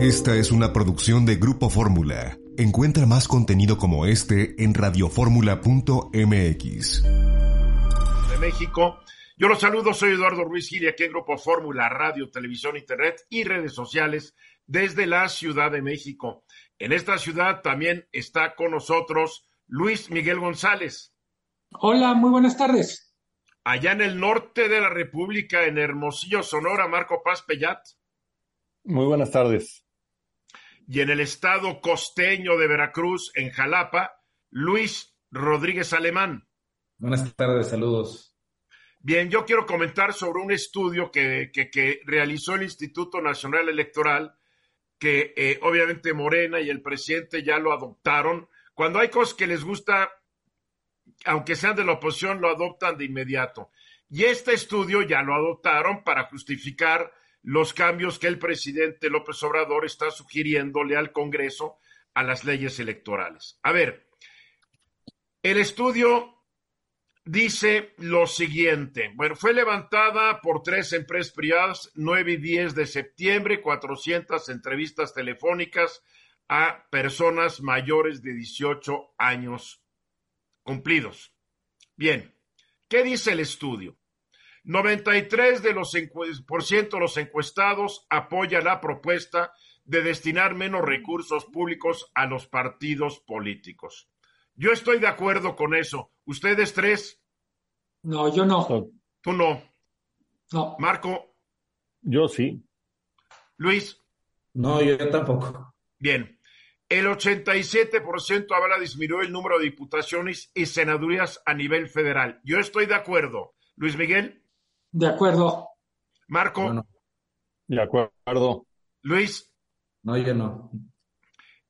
Esta es una producción de Grupo Fórmula. Encuentra más contenido como este en radioformula.mx. De México. Yo los saludo, soy Eduardo Ruiz Giri, aquí en Grupo Fórmula, radio, televisión, internet y redes sociales desde la Ciudad de México. En esta ciudad también está con nosotros Luis Miguel González. Hola, muy buenas tardes. Allá en el norte de la República, en Hermosillo, Sonora, Marco Paz Pellat. Muy buenas tardes. Y en el estado costeño de Veracruz, en Jalapa, Luis Rodríguez Alemán. Buenas tardes, saludos. Bien, yo quiero comentar sobre un estudio que, que, que realizó el Instituto Nacional Electoral, que eh, obviamente Morena y el presidente ya lo adoptaron cuando hay cosas que les gusta, aunque sean de la oposición, lo adoptan de inmediato. Y este estudio ya lo adoptaron para justificar los cambios que el presidente López Obrador está sugiriéndole al Congreso a las leyes electorales. A ver, el estudio dice lo siguiente. Bueno, fue levantada por tres empresas privadas, 9 y 10 de septiembre, 400 entrevistas telefónicas, a personas mayores de 18 años cumplidos. Bien, ¿qué dice el estudio? 93 de los por ciento de los encuestados apoya la propuesta de destinar menos recursos públicos a los partidos políticos. Yo estoy de acuerdo con eso. ¿Ustedes tres? No, yo no. Tú no. No. Marco. Yo sí. Luis. No, yo tampoco. Bien. El 87% habla disminuyó el número de diputaciones y senadurías a nivel federal. Yo estoy de acuerdo. Luis Miguel. De acuerdo. Marco. No, no. De acuerdo. Luis. No, yo no.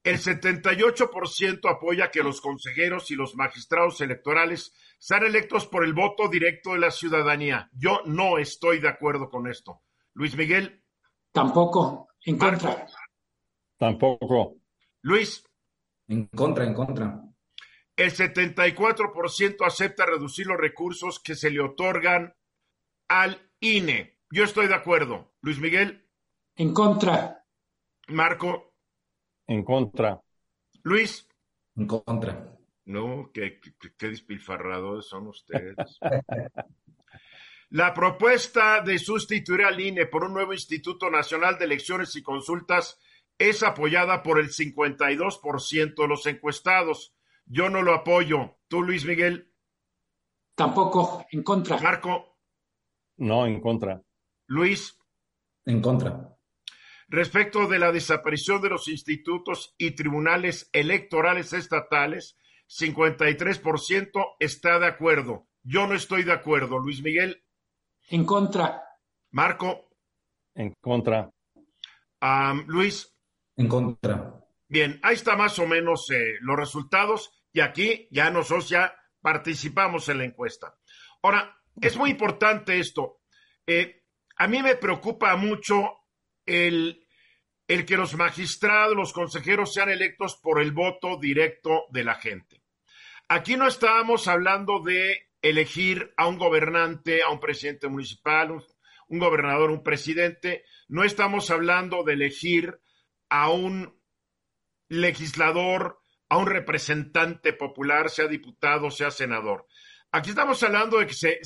El 78% apoya que los consejeros y los magistrados electorales sean electos por el voto directo de la ciudadanía. Yo no estoy de acuerdo con esto. Luis Miguel. Tampoco. En contra. Marco. Tampoco. Luis. En contra, en contra. El 74% acepta reducir los recursos que se le otorgan al INE. Yo estoy de acuerdo. Luis Miguel. En contra. Marco. En contra. Luis. En contra. No, qué, qué, qué despilfarrados son ustedes. La propuesta de sustituir al INE por un nuevo Instituto Nacional de Elecciones y Consultas es apoyada por el 52% de los encuestados. Yo no lo apoyo. ¿Tú, Luis Miguel? Tampoco. En contra. Marco. No, en contra. Luis. En contra. Respecto de la desaparición de los institutos y tribunales electorales estatales, 53% está de acuerdo. Yo no estoy de acuerdo. Luis Miguel. En contra. Marco. En contra. Um, Luis. En contra. Bien, ahí está más o menos eh, los resultados y aquí ya nosotros ya participamos en la encuesta. Ahora, es muy importante esto. Eh, a mí me preocupa mucho el, el que los magistrados, los consejeros sean electos por el voto directo de la gente. Aquí no estábamos hablando de elegir a un gobernante, a un presidente municipal, un, un gobernador, un presidente. No estamos hablando de elegir a un legislador, a un representante popular, sea diputado, sea senador. Aquí estamos hablando de que se,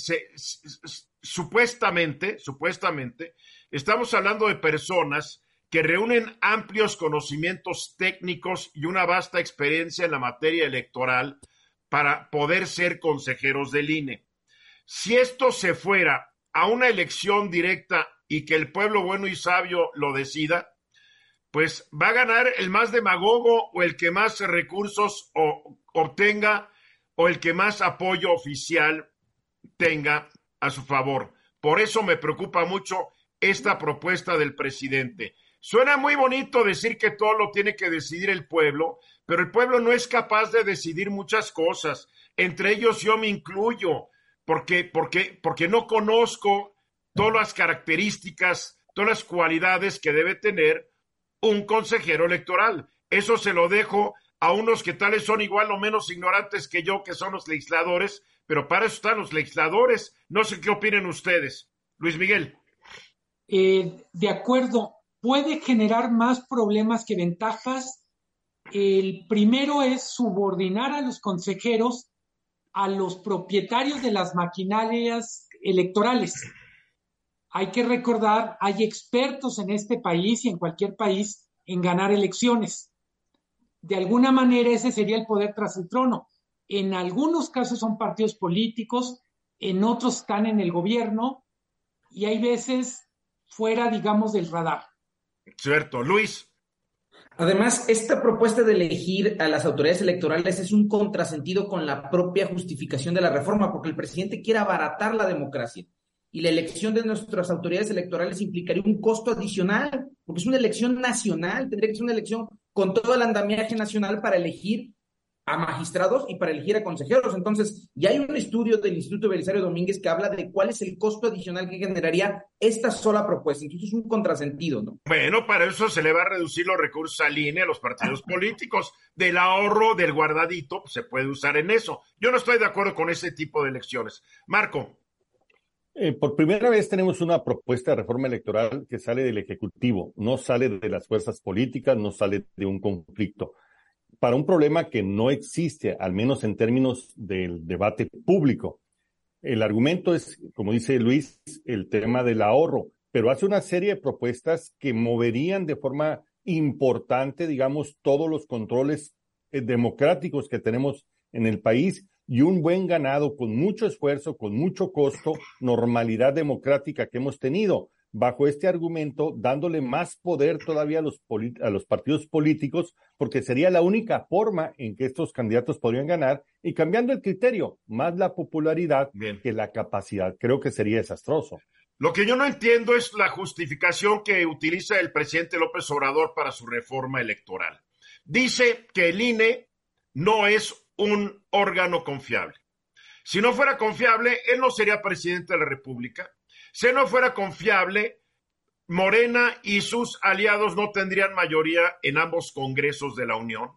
supuestamente, supuestamente, estamos hablando de personas que reúnen amplios conocimientos técnicos y una vasta experiencia en la materia electoral para poder ser consejeros del INE. Si esto se fuera a una elección directa y que el pueblo bueno y sabio lo decida, pues va a ganar el más demagogo o el que más recursos o, obtenga o el que más apoyo oficial tenga a su favor. Por eso me preocupa mucho esta propuesta del presidente. Suena muy bonito decir que todo lo tiene que decidir el pueblo, pero el pueblo no es capaz de decidir muchas cosas. Entre ellos yo me incluyo, porque, porque, porque no conozco todas las características, todas las cualidades que debe tener un consejero electoral. Eso se lo dejo a unos que tales son igual o menos ignorantes que yo, que son los legisladores, pero para eso están los legisladores. No sé qué opinen ustedes. Luis Miguel. Eh, de acuerdo, puede generar más problemas que ventajas. El primero es subordinar a los consejeros a los propietarios de las maquinarias electorales. Hay que recordar, hay expertos en este país y en cualquier país en ganar elecciones. De alguna manera ese sería el poder tras el trono. En algunos casos son partidos políticos, en otros están en el gobierno y hay veces fuera, digamos, del radar. Cierto, Luis. Además, esta propuesta de elegir a las autoridades electorales es un contrasentido con la propia justificación de la reforma, porque el presidente quiere abaratar la democracia y la elección de nuestras autoridades electorales implicaría un costo adicional, porque es una elección nacional, tendría que ser una elección con todo el andamiaje nacional para elegir a magistrados y para elegir a consejeros. Entonces, ya hay un estudio del Instituto Belisario Domínguez que habla de cuál es el costo adicional que generaría esta sola propuesta. Entonces, es un contrasentido, ¿no? Bueno, para eso se le va a reducir los recursos al INE a los partidos políticos. Del ahorro, del guardadito, pues, se puede usar en eso. Yo no estoy de acuerdo con ese tipo de elecciones. Marco. Eh, por primera vez tenemos una propuesta de reforma electoral que sale del Ejecutivo, no sale de las fuerzas políticas, no sale de un conflicto para un problema que no existe, al menos en términos del debate público. El argumento es, como dice Luis, el tema del ahorro, pero hace una serie de propuestas que moverían de forma importante, digamos, todos los controles eh, democráticos que tenemos en el país y un buen ganado con mucho esfuerzo, con mucho costo, normalidad democrática que hemos tenido bajo este argumento, dándole más poder todavía a los, a los partidos políticos, porque sería la única forma en que estos candidatos podrían ganar y cambiando el criterio, más la popularidad que la capacidad. Creo que sería desastroso. Lo que yo no entiendo es la justificación que utiliza el presidente López Obrador para su reforma electoral. Dice que el INE no es un órgano confiable. Si no fuera confiable, él no sería presidente de la República si no fuera confiable, Morena y sus aliados no tendrían mayoría en ambos congresos de la Unión.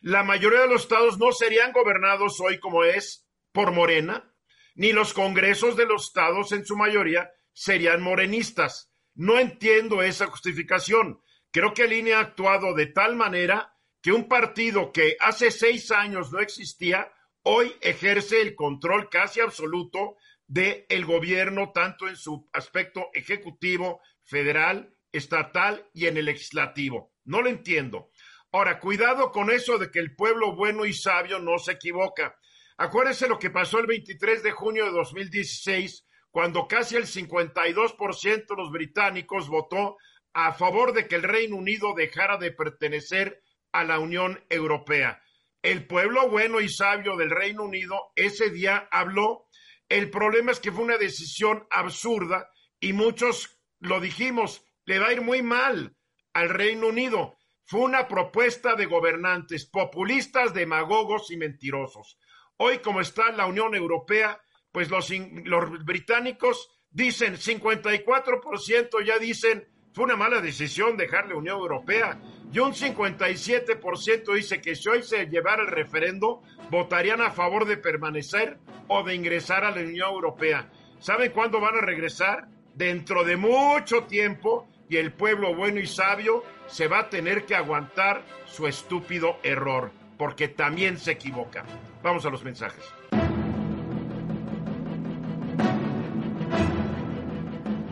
La mayoría de los estados no serían gobernados hoy como es por Morena, ni los congresos de los estados en su mayoría serían morenistas. No entiendo esa justificación. Creo que el INE ha actuado de tal manera que un partido que hace seis años no existía, hoy ejerce el control casi absoluto del el gobierno, tanto en su aspecto ejecutivo, federal, estatal y en el legislativo. No lo entiendo. Ahora, cuidado con eso de que el pueblo bueno y sabio no se equivoca. Acuérdense lo que pasó el 23 de junio de 2016, cuando casi el 52% de los británicos votó a favor de que el Reino Unido dejara de pertenecer a la Unión Europea. El pueblo bueno y sabio del Reino Unido ese día habló el problema es que fue una decisión absurda y muchos lo dijimos, le va a ir muy mal al Reino Unido. Fue una propuesta de gobernantes populistas, demagogos y mentirosos. Hoy, como está la Unión Europea, pues los, los británicos dicen, 54% ya dicen, fue una mala decisión dejar la Unión Europea. Y un 57% dice que si hoy se llevara el referendo, votarían a favor de permanecer o de ingresar a la Unión Europea. ¿Saben cuándo van a regresar? Dentro de mucho tiempo y el pueblo bueno y sabio se va a tener que aguantar su estúpido error, porque también se equivoca. Vamos a los mensajes.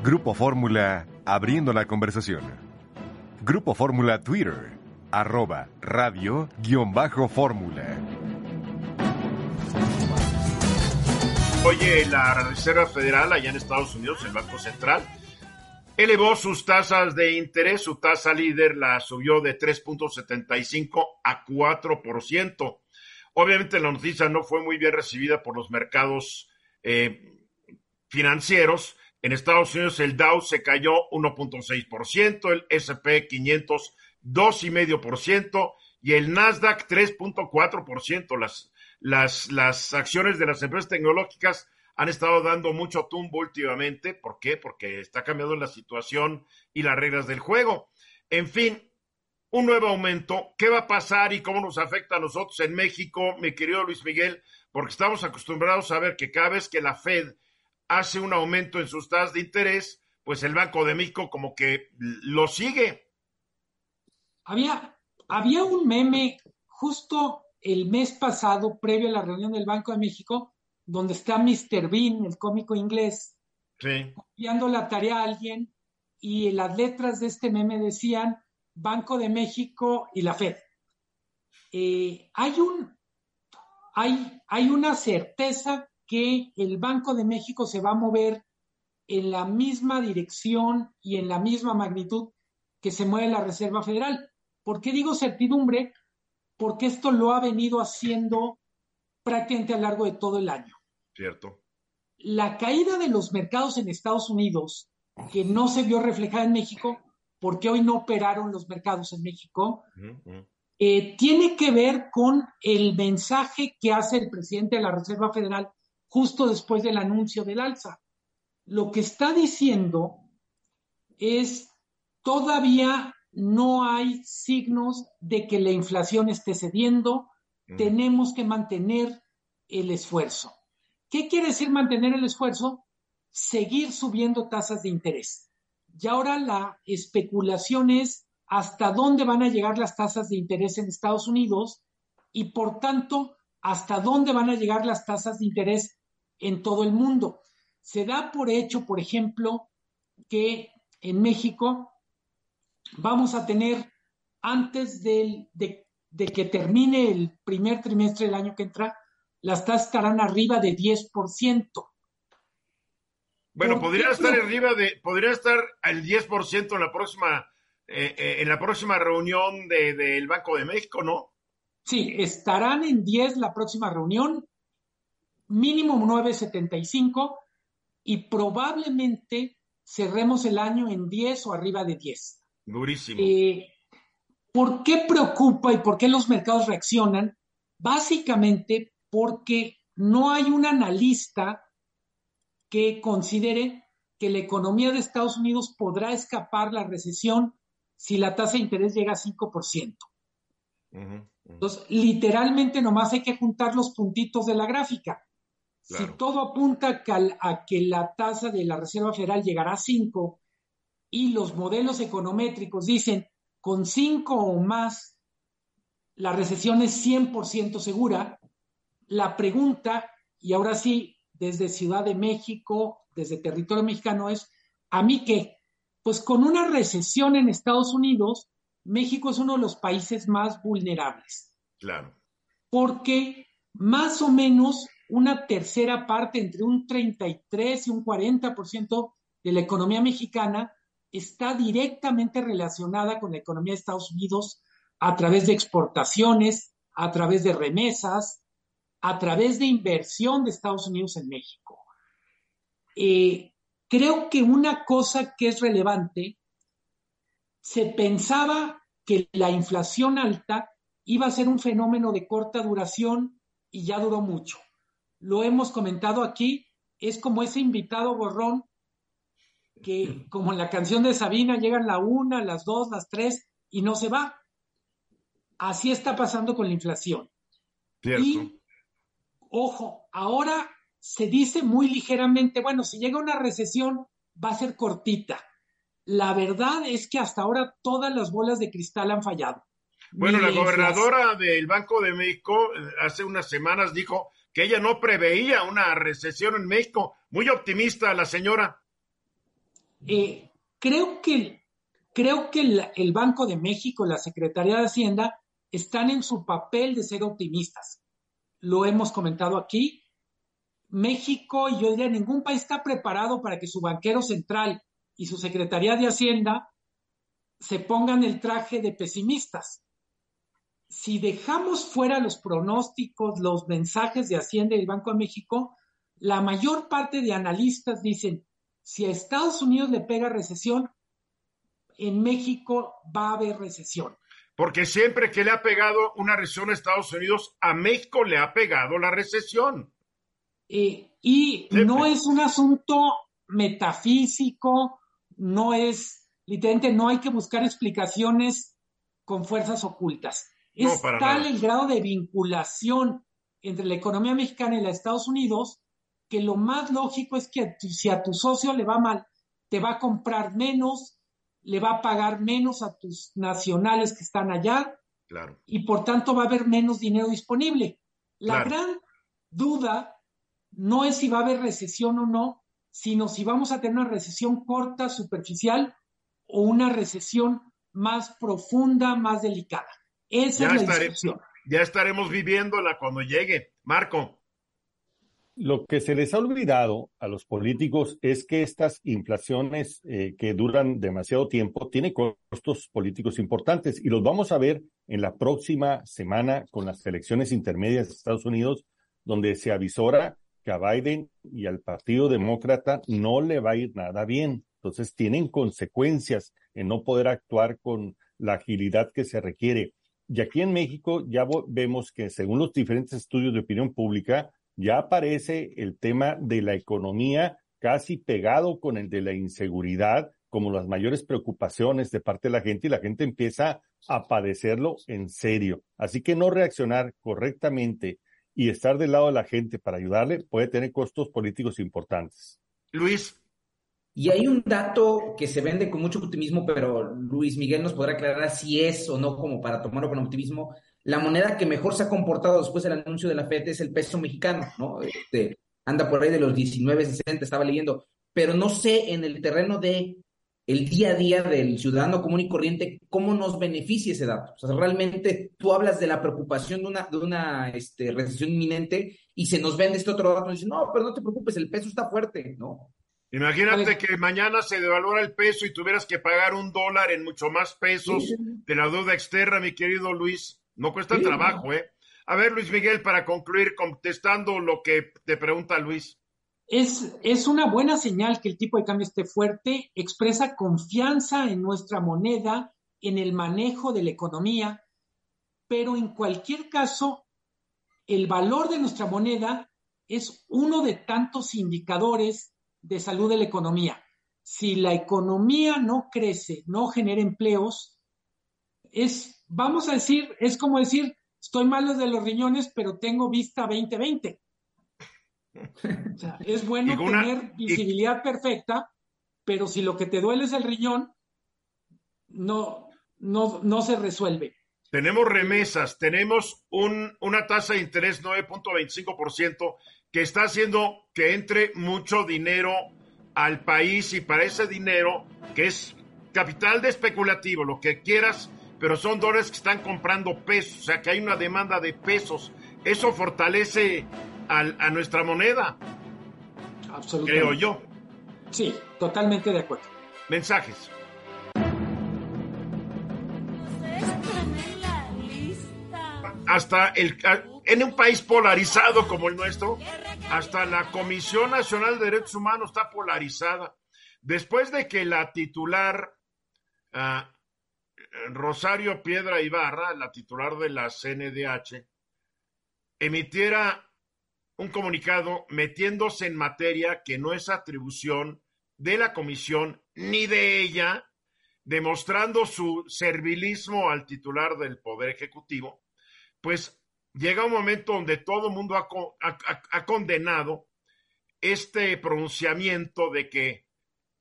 Grupo Fórmula, abriendo la conversación. Grupo Fórmula Twitter, arroba radio-fórmula. Oye, la Reserva Federal allá en Estados Unidos, el Banco Central, elevó sus tasas de interés, su tasa líder la subió de 3.75 a 4%. Obviamente la noticia no fue muy bien recibida por los mercados eh, financieros, En Estados Unidos el Dow se cayó 1.6%, el SP 500 2,5% y el Nasdaq 3.4%. Las, las, las acciones de las empresas tecnológicas han estado dando mucho tumbo últimamente. ¿Por qué? Porque está cambiando la situación y las reglas del juego. En fin, un nuevo aumento. ¿Qué va a pasar y cómo nos afecta a nosotros en México, mi querido Luis Miguel? Porque estamos acostumbrados a ver que cada vez que la Fed hace un aumento en sus tasas de interés, pues el Banco de México como que lo sigue. Había, había un meme justo el mes pasado, previo a la reunión del Banco de México, donde está Mr. Bean, el cómico inglés, sí. copiando la tarea a alguien y las letras de este meme decían Banco de México y la Fed. Eh, hay, un, hay, hay una certeza que el Banco de México se va a mover en la misma dirección y en la misma magnitud que se mueve la Reserva Federal. ¿Por qué digo certidumbre? Porque esto lo ha venido haciendo prácticamente a lo largo de todo el año. Cierto. La caída de los mercados en Estados Unidos, que no se vio reflejada en México, porque hoy no operaron los mercados en México, uh -huh. eh, tiene que ver con el mensaje que hace el presidente de la Reserva Federal justo después del anuncio del alza. Lo que está diciendo es todavía no hay signos de que la inflación esté cediendo, mm. tenemos que mantener el esfuerzo. ¿Qué quiere decir mantener el esfuerzo? Seguir subiendo tasas de interés. Y ahora la especulación es hasta dónde van a llegar las tasas de interés en Estados Unidos y por tanto hasta dónde van a llegar las tasas de interés en todo el mundo. Se da por hecho, por ejemplo, que en México vamos a tener antes de, de, de, que termine el primer trimestre del año que entra, las tasas estarán arriba de 10%. Bueno, podría estar arriba de, podría estar al 10% en la próxima, eh, eh, en la próxima reunión del de, Banco de México, ¿no? Sí, estarán en 10 la próxima reunión, mínimo 9.75 y probablemente cerremos el año en 10 o arriba de 10. Durísimo. Eh, ¿Por qué preocupa y por qué los mercados reaccionan? Básicamente porque no hay un analista que considere que la economía de Estados Unidos podrá escapar la recesión si la tasa de interés llega a 5%. Uh -huh, uh -huh. Entonces, literalmente nomás hay que juntar los puntitos de la gráfica. Claro. Si todo apunta a que la tasa de la Reserva Federal llegará a 5 y los modelos econométricos dicen con 5 o más la recesión es 100% segura, la pregunta, y ahora sí, desde Ciudad de México, desde territorio mexicano, es, ¿a mí qué? Pues con una recesión en Estados Unidos, México es uno de los países más vulnerables. Claro. Porque más o menos una tercera parte, entre un 33 y un 40% de la economía mexicana está directamente relacionada con la economía de Estados Unidos a través de exportaciones, a través de remesas, a través de inversión de Estados Unidos en México. Eh, creo que una cosa que es relevante, se pensaba que la inflación alta iba a ser un fenómeno de corta duración y ya duró mucho. Lo hemos comentado aquí, es como ese invitado borrón que, como en la canción de Sabina, llegan la una, las dos, las tres y no se va. Así está pasando con la inflación. Cierto. Y ojo, ahora se dice muy ligeramente, bueno, si llega una recesión va a ser cortita. La verdad es que hasta ahora todas las bolas de cristal han fallado. Bueno, Ni la gobernadora del Banco de México hace unas semanas dijo que ella no preveía una recesión en México. Muy optimista la señora. Eh, creo que, creo que el, el Banco de México, la Secretaría de Hacienda, están en su papel de ser optimistas lo hemos comentado aquí. México y yo diría ningún país está preparado para que su banquero central y su Secretaría de Hacienda se pongan el traje de pesimistas. Si dejamos fuera los pronósticos, los mensajes de Hacienda y el Banco de México, la mayor parte de analistas dicen, si a Estados Unidos le pega recesión, en México va a haber recesión. Porque siempre que le ha pegado una recesión a Estados Unidos, a México le ha pegado la recesión. Eh, y no es un asunto metafísico, no es, literalmente, no hay que buscar explicaciones con fuerzas ocultas. Es tal el grado de vinculación entre la economía mexicana y la de Estados Unidos que lo más lógico es que si a tu socio le va mal, te va a comprar menos, le va a pagar menos a tus nacionales que están allá claro. y por tanto va a haber menos dinero disponible. La gran duda no es si va a haber recesión o no, sino si vamos a tener una recesión corta, superficial o una recesión más profunda, más delicada. Esa es la discusión. Ya estaremos viviéndola cuando llegue. Marco. Lo que se les ha olvidado a los políticos es que estas inflaciones eh, que duran demasiado tiempo tienen costos políticos importantes y los vamos a ver en la próxima semana con las elecciones intermedias de Estados Unidos, donde se avisora que a Biden y al Partido Demócrata no le va a ir nada bien. Entonces tienen consecuencias en no poder actuar con la agilidad que se requiere. Y aquí en México ya vemos que según los diferentes estudios de opinión pública, ya aparece el tema de la economía casi pegado con el de la inseguridad como las mayores preocupaciones de parte de la gente y la gente empieza a padecerlo en serio. Así que no reaccionar correctamente y estar del lado de la gente para ayudarle puede tener costos políticos importantes. Luis, y hay un dato que se vende con mucho optimismo, pero Luis Miguel nos podrá aclarar si es o no como para tomarlo con optimismo. La moneda que mejor se ha comportado después del anuncio de la FED es el peso mexicano, ¿no? Este, anda por ahí de los 19.60, estaba leyendo, pero no sé en el terreno de el día a día del ciudadano común y corriente, cómo nos beneficia ese dato. O sea, realmente tú hablas de la preocupación de una, de una este, recesión inminente y se nos vende este otro dato y dice, no, pero no te preocupes, el peso está fuerte, ¿no? Imagínate que mañana se devalora el peso y tuvieras que pagar un dólar en mucho más pesos de la deuda externa, mi querido Luis. No cuesta trabajo, ¿eh? A ver, Luis Miguel, para concluir contestando lo que te pregunta Luis. Es, es una buena señal que el tipo de cambio esté fuerte, expresa confianza en nuestra moneda, en el manejo de la economía, pero en cualquier caso, el valor de nuestra moneda es uno de tantos indicadores de salud de la economía. Si la economía no crece, no genera empleos, es, vamos a decir, es como decir, estoy malo de los riñones, pero tengo vista 2020. O sea, es bueno tener visibilidad perfecta, pero si lo que te duele es el riñón, no, no, no se resuelve. Tenemos remesas, tenemos un, una tasa de interés 9.25% que está haciendo que entre mucho dinero al país y para ese dinero, que es capital de especulativo, lo que quieras, pero son dólares que están comprando pesos, o sea que hay una demanda de pesos. Eso fortalece a nuestra moneda. Absolutamente. Creo yo. Sí, totalmente de acuerdo. Mensajes. Hasta el en un país polarizado como el nuestro, hasta la Comisión Nacional de Derechos Humanos está polarizada. Después de que la titular ah, Rosario Piedra Ibarra, la titular de la CNDH, emitiera un comunicado metiéndose en materia que no es atribución de la comisión ni de ella, demostrando su servilismo al titular del Poder Ejecutivo, pues llega un momento donde todo el mundo ha, condenado este pronunciamiento de que,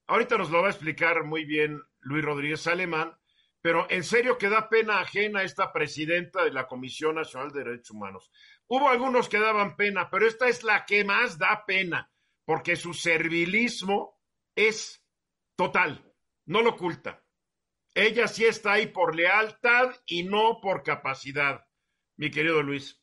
ahorita nos lo va a explicar muy bien Luis Rodríguez Alemán, pero en serio que da pena ajena esta presidenta de la Comisión Nacional de Derechos Humanos. Hubo algunos que daban pena, pero esta es la que más da pena, porque su servilismo es total, no lo oculta. Ella sí está ahí por lealtad y no por capacidad mi querido Luis.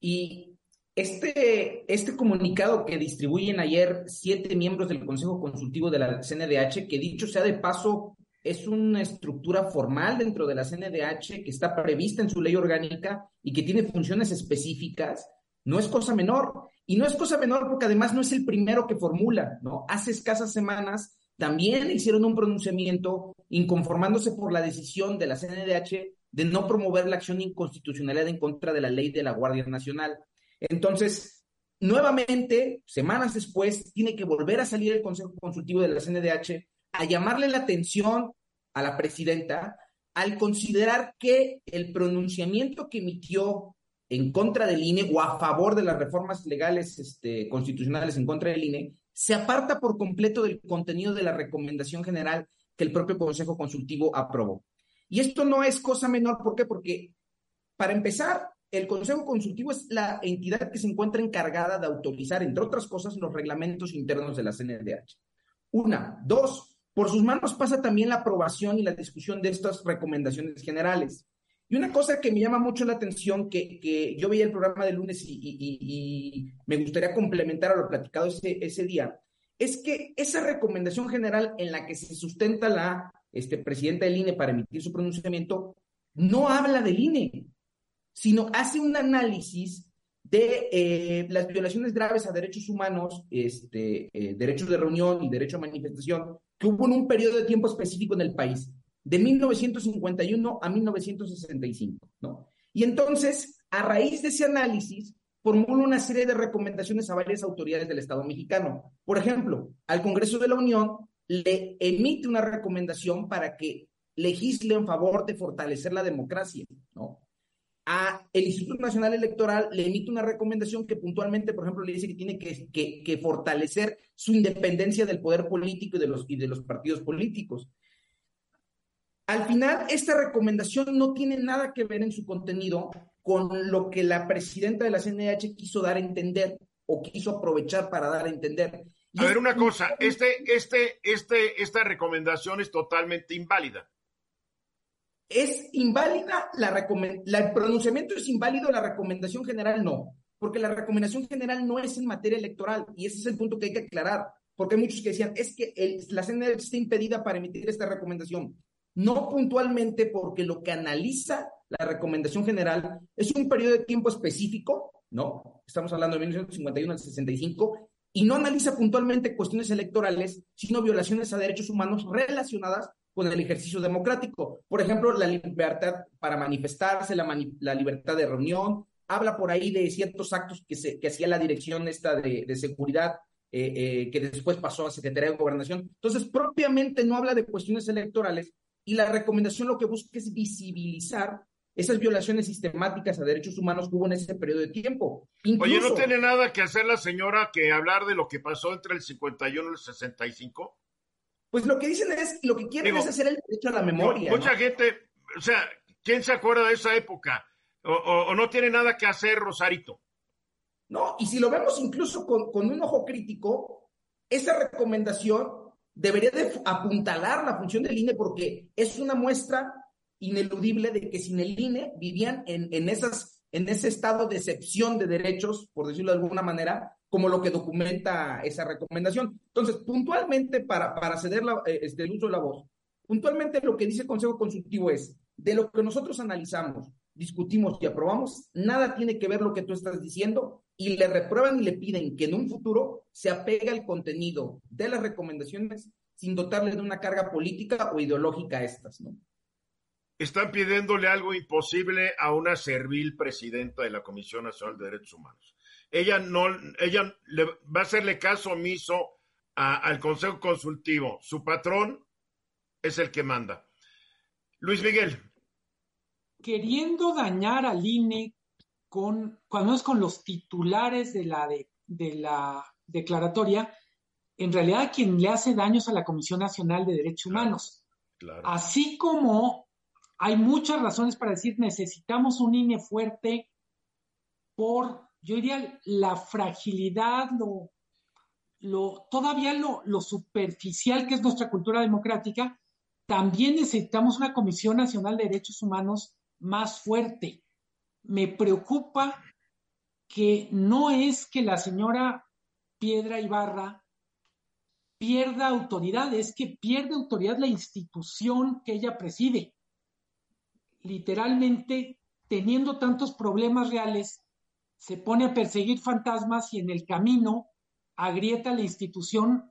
Y este, este comunicado que distribuyen ayer siete miembros del Consejo Consultivo de la CNDH, que dicho sea de paso, es una estructura formal dentro de la CNDH que está prevista en su ley orgánica y que tiene funciones específicas, No es cosa menor. Y no es cosa menor porque además no es el primero que formula, ¿no? Hace escasas semanas también hicieron un pronunciamiento inconformándose por la decisión de la CNDH de no promover la acción de inconstitucionalidad en contra de la ley de la Guardia Nacional. Entonces, nuevamente, semanas después, tiene que volver a salir el Consejo Consultivo de la CNDH a llamarle la atención a la presidenta al considerar que el pronunciamiento que emitió en contra del INE o a favor de las reformas legales este, constitucionales en contra del INE se aparta por completo del contenido de la recomendación general que el propio Consejo Consultivo aprobó. Y esto no es cosa menor, ¿por qué? Porque, para empezar, el Consejo Consultivo es la entidad que se encuentra encargada de autorizar, entre otras cosas, los reglamentos internos de la CNDH. Una. Dos, por sus manos pasa también la aprobación y la discusión de estas recomendaciones generales. Y una cosa que me llama mucho la atención, que, que yo veía el programa de lunes y, y, me gustaría complementar a lo platicado ese, ese día, es que esa recomendación general en la que se sustenta la este, presidenta del INE para emitir su pronunciamiento, no habla del INE, sino hace un análisis de eh, las violaciones graves a derechos humanos, este, eh, derechos de reunión y derecho a manifestación, que hubo en un periodo de tiempo específico en el país de 1951 a 1965, ¿no? Y entonces, a raíz de ese análisis, formula una serie de recomendaciones a varias autoridades del Estado mexicano. Por ejemplo, al Congreso de la Unión le emite una recomendación para que legisle en favor de fortalecer la democracia, ¿no? A el Instituto Nacional Electoral le emite una recomendación que puntualmente, por ejemplo, le dice que tiene que, fortalecer su independencia del poder político y de los, y de los partidos políticos. Al final, esta recomendación no tiene nada que ver en su contenido con lo que la presidenta de la CNH quiso dar a entender o quiso aprovechar para dar a entender. A ver, una cosa, este, este, este, esta recomendación es totalmente inválida. Es inválida la, la el pronunciamiento es inválido, la recomendación general no, porque la recomendación general no es en materia electoral y ese es el punto que hay que aclarar, porque hay muchos que decían, es que la CNH está impedida para emitir esta recomendación no puntualmente porque lo que analiza la recomendación general es un periodo de tiempo específico, ¿no? Estamos hablando de 1951 al 65, y no analiza puntualmente cuestiones electorales, sino violaciones a derechos humanos relacionadas con el ejercicio democrático. Por ejemplo, la libertad para manifestarse, la, la libertad de reunión, habla por ahí de ciertos actos que, se, que hacía la dirección esta de, de seguridad, eh, eh, que después pasó a Secretaría de Gobernación. Entonces, propiamente no habla de cuestiones electorales, y la recomendación lo que busca es visibilizar esas violaciones sistemáticas a derechos humanos que hubo en ese periodo de tiempo. Oye, ¿no tiene nada que hacer la señora que hablar de lo que pasó entre el 51 y el 65? Pues lo que dicen es, lo que quieren es hacer el derecho a la memoria. mucha gente, o sea, ¿quién se acuerda de esa época? O, o, no tiene nada que hacer, Rosarito? No, y si lo vemos incluso con, con un ojo crítico, esa recomendación debería de apuntalar la función del INE porque es una muestra ineludible de que sin el INE vivían en, en, esas, en ese estado de excepción de derechos, por decirlo de alguna manera, como lo que documenta esa recomendación. Entonces, puntualmente, para, para ceder la, eh, este, el uso de la voz, puntualmente lo que dice el Consejo Consultivo es, de lo que nosotros analizamos, discutimos y aprobamos, nada tiene que ver lo que tú estás diciendo y le reprueban y le piden que en un futuro se apegue al contenido de las recomendaciones sin dotarle de una carga política o ideológica a estas, ¿no? Están pidiéndole algo imposible a una servil presidenta de la Comisión Nacional de Derechos Humanos. Ella no, ella le, va a hacerle caso omiso a, al Consejo Consultivo. Su patrón es el que manda. Luis Miguel. Queriendo dañar al INE con, cuando es con los titulares de la, de, la declaratoria, en realidad quien le hace daños a la Comisión Nacional de Derechos Humanos. Así como hay muchas razones para decir necesitamos un INE fuerte por, yo diría, la fragilidad, lo, lo, todavía lo, lo superficial que es nuestra cultura democrática, también necesitamos una Comisión Nacional de Derechos Humanos más fuerte me preocupa que no es que la señora Piedra Ibarra pierda autoridad, es que pierde autoridad la institución que ella preside. Literalmente, teniendo tantos problemas reales, se pone a perseguir fantasmas y en el camino agrieta la institución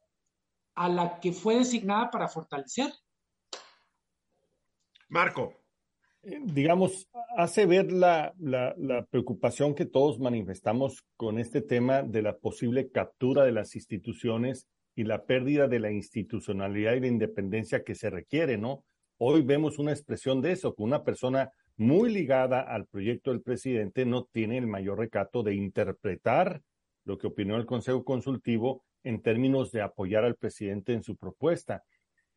a la que fue designada para fortalecer. Marco. Eh, digamos, hace ver la, la, la, preocupación que todos manifestamos con este tema de la posible captura de las instituciones y la pérdida de la institucionalidad y la independencia que se requiere, ¿no? Hoy vemos una expresión de eso, que una persona muy ligada al proyecto del presidente no tiene el mayor recato de interpretar lo que opinó el Consejo Consultivo en términos de apoyar al presidente en su propuesta.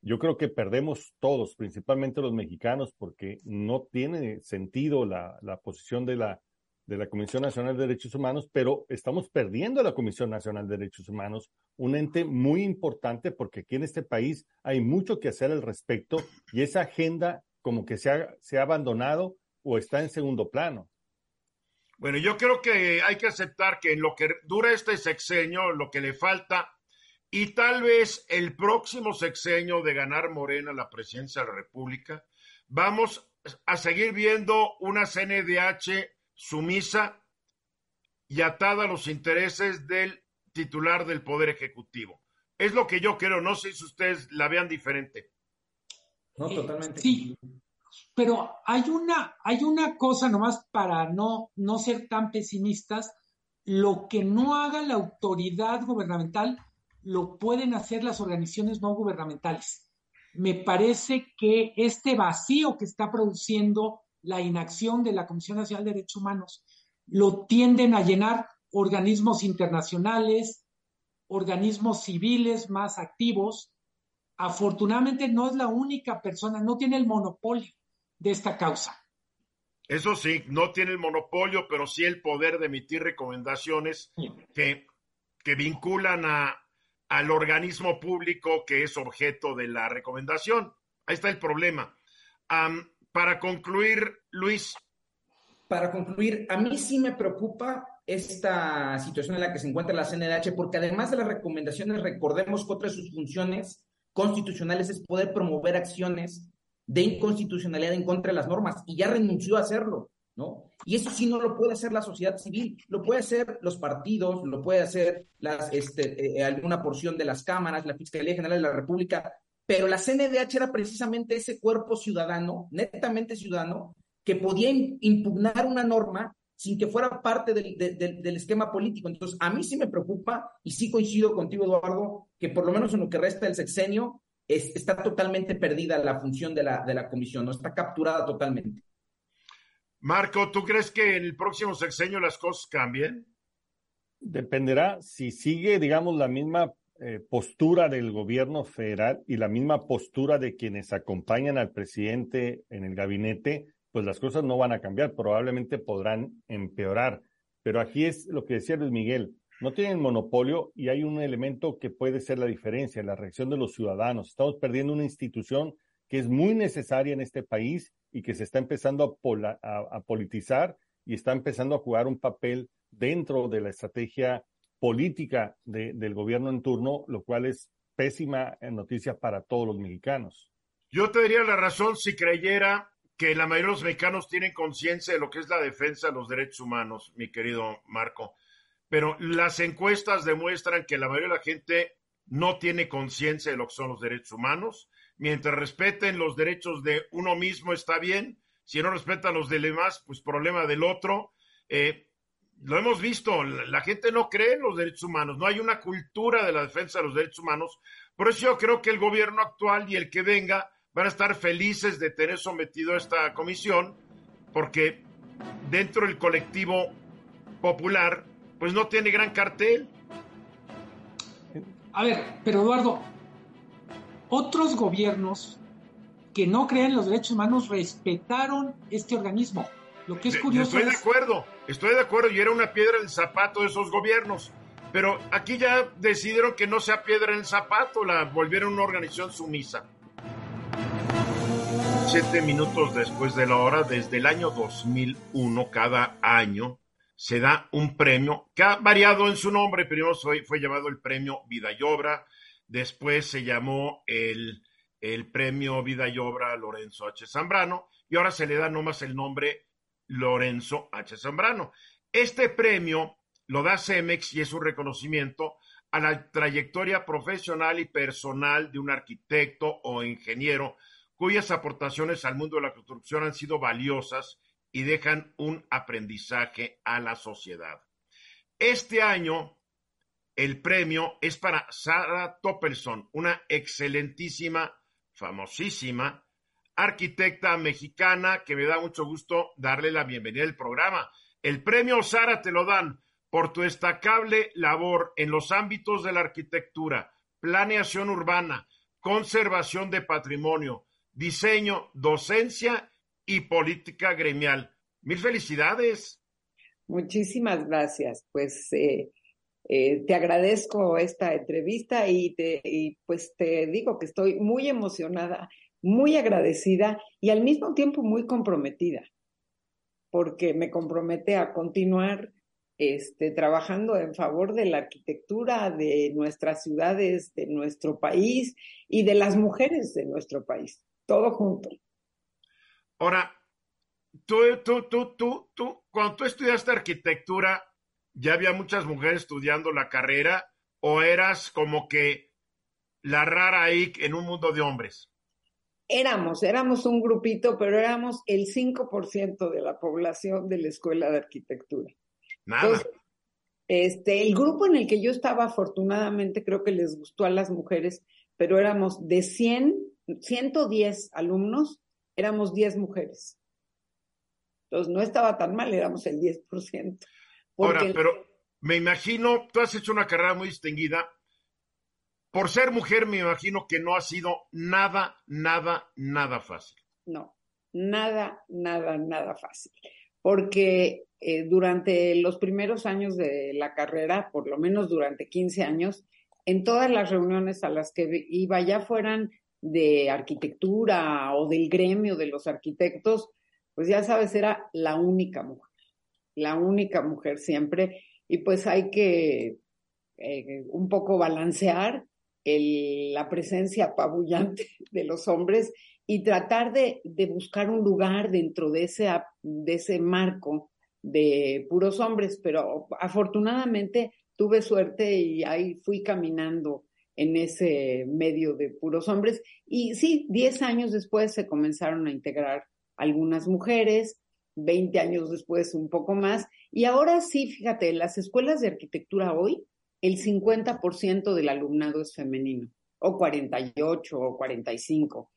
Yo creo que perdemos todos, principalmente los mexicanos, porque no tiene sentido la, posición de la, de la Comisión Nacional de Derechos Humanos, pero estamos perdiendo la Comisión Nacional de Derechos Humanos, un ente muy importante porque aquí en este país hay mucho que hacer al respecto y esa agenda como que se ha abandonado o está en segundo plano. Bueno, yo creo que hay que aceptar que en lo que dura este sexenio, lo que le falta, y tal vez el próximo sexenio de ganar Morena la presidencia de la República, vamos a seguir viendo una CNDH sumisa y atada a los intereses del titular del Poder Ejecutivo. Es lo que yo creo, no sé si ustedes la vean diferente. No, totalmente. Sí, pero hay una, hay una cosa nomás para no, no ser tan pesimistas, lo que no haga la autoridad gubernamental lo pueden hacer las organizaciones no gubernamentales. Me parece que este vacío que está produciendo la inacción de la Comisión Nacional de Derechos Humanos lo tienden a llenar organismos internacionales, organismos civiles más activos. Afortunadamente no es la única persona, no tiene el monopolio de esta causa. Eso sí, no tiene el monopolio, pero sí el poder de emitir recomendaciones que, que vinculan a, al organismo público que es objeto de la recomendación. Ahí está el problema. Para concluir, Luis. Para concluir, a mí sí me preocupa esta situación en la que se encuentra la CNDH, porque además de las recomendaciones, recordemos que otra de sus funciones constitucionales es poder promover acciones de inconstitucionalidad en contra de las normas y ya renunció a hacerlo, ¿no? Y eso sí no lo puede hacer la sociedad civil, lo puede hacer los partidos, lo puede hacer las, este, eh, alguna porción de las cámaras, la Fiscalía General de la República, pero la CNDH era precisamente ese cuerpo ciudadano, netamente ciudadano, que podía impugnar una norma sin que fuera parte del, del, esquema político. Entonces, a mí sí me preocupa y sí coincido contigo, Eduardo, que por lo menos en lo que resta del sexenio, está totalmente perdida la función de la, de la comisión, no está capturada totalmente. Marco, ¿tú crees que en el próximo sexenio las cosas cambien? Dependerá si sigue, digamos, la misma eh, postura del gobierno federal y la misma postura de quienes acompañan al presidente en el gabinete, pues las cosas no van a cambiar, probablemente podrán empeorar. Pero aquí es lo que decía Luis Miguel, no tienen monopolio y hay un elemento que puede ser la diferencia, la reacción de los ciudadanos. Estamos perdiendo una institución que es muy necesaria en este país y que se está empezando a, politizar y está empezando a jugar un papel dentro de la estrategia política del gobierno en turno, lo cual es pésima noticia para todos los mexicanos. Yo te diría la razón si creyera que la mayoría de los mexicanos tienen conciencia de lo que es la defensa de los derechos humanos, mi querido Marco pero las encuestas demuestran que la mayoría de la gente no tiene conciencia de lo que son los derechos humanos. Mientras respeten los derechos de uno mismo está bien. Si no respetan los de demás, pues problema del otro. Eh, lo hemos visto, la gente no cree en los derechos humanos, no hay una cultura de la defensa de los derechos humanos. Por eso yo creo que el gobierno actual y el que venga van a estar felices de tener sometido a esta comisión, porque dentro del colectivo popular pues no tiene gran cartel. A ver, pero Eduardo, otros gobiernos que no creen en los derechos humanos respetaron este organismo. Lo que es curioso. Estoy de acuerdo, estoy de acuerdo, y era una piedra en el zapato de esos gobiernos. Pero aquí ya decidieron que no sea piedra en el zapato, la volvieron una organización sumisa. Siete minutos después de la hora, desde el año 2001, cada año, se da un premio que ha variado en su nombre. Primero fue, fue llamado el premio Vida y Obra, después se llamó el, el premio Vida y Obra Lorenzo H. Zambrano y ahora se le da nomás el nombre Lorenzo H. Zambrano. Este premio lo da Cemex y es un reconocimiento a la trayectoria profesional y personal de un arquitecto o ingeniero cuyas aportaciones al mundo de la construcción han sido valiosas y dejan un aprendizaje a la sociedad. Este año, el premio es para Sara Toppelson, una excelentísima, famosísima arquitecta mexicana que me da mucho gusto darle la bienvenida al programa. El premio Sara te lo dan por tu destacable labor en los ámbitos de la arquitectura, planeación urbana, conservación de patrimonio, diseño, docencia y política gremial. Mil felicidades. Muchísimas gracias. Pues eh, eh, te agradezco esta entrevista y, te, pues te digo que estoy muy emocionada, muy agradecida y al mismo tiempo muy comprometida, porque me compromete a continuar este, trabajando en favor de la arquitectura de nuestras ciudades, de nuestro país y de las mujeres de nuestro país, todo junto. Ahora, tú, tú, tú, tú, tú, cuando tú estudiaste arquitectura, ¿ya había muchas mujeres estudiando la carrera o eras como que la rara ahí en un mundo de hombres? Éramos, éramos un grupito, pero éramos el 5% de la población de la escuela de arquitectura. Nada. este, el grupo en el que yo estaba, afortunadamente, creo que les gustó a las mujeres, pero éramos de 100, 110 alumnos, éramos 10 mujeres. Entonces no estaba tan mal, éramos el 10%. Ahora, pero me imagino, tú has hecho una carrera muy distinguida. Por ser mujer, me imagino que no ha sido nada, nada, nada fácil. No, nada, nada, nada fácil. Porque eh, durante los primeros años de la carrera, por lo menos durante 15 años, en todas las reuniones a las que iba, ya fueran de arquitectura o del gremio de los arquitectos, pues ya sabes, era la única mujer, la única mujer siempre, y pues hay que eh, un poco balancear la presencia apabullante de los hombres y tratar de, de buscar un lugar dentro de ese, de ese marco de puros hombres, pero afortunadamente tuve suerte y ahí fui caminando en ese medio de puros hombres. Y sí, 10 años después se comenzaron a integrar algunas mujeres, 20 años después un poco más. Y ahora sí, fíjate, las escuelas de arquitectura hoy, el 50% del alumnado es femenino, o 48 o 45.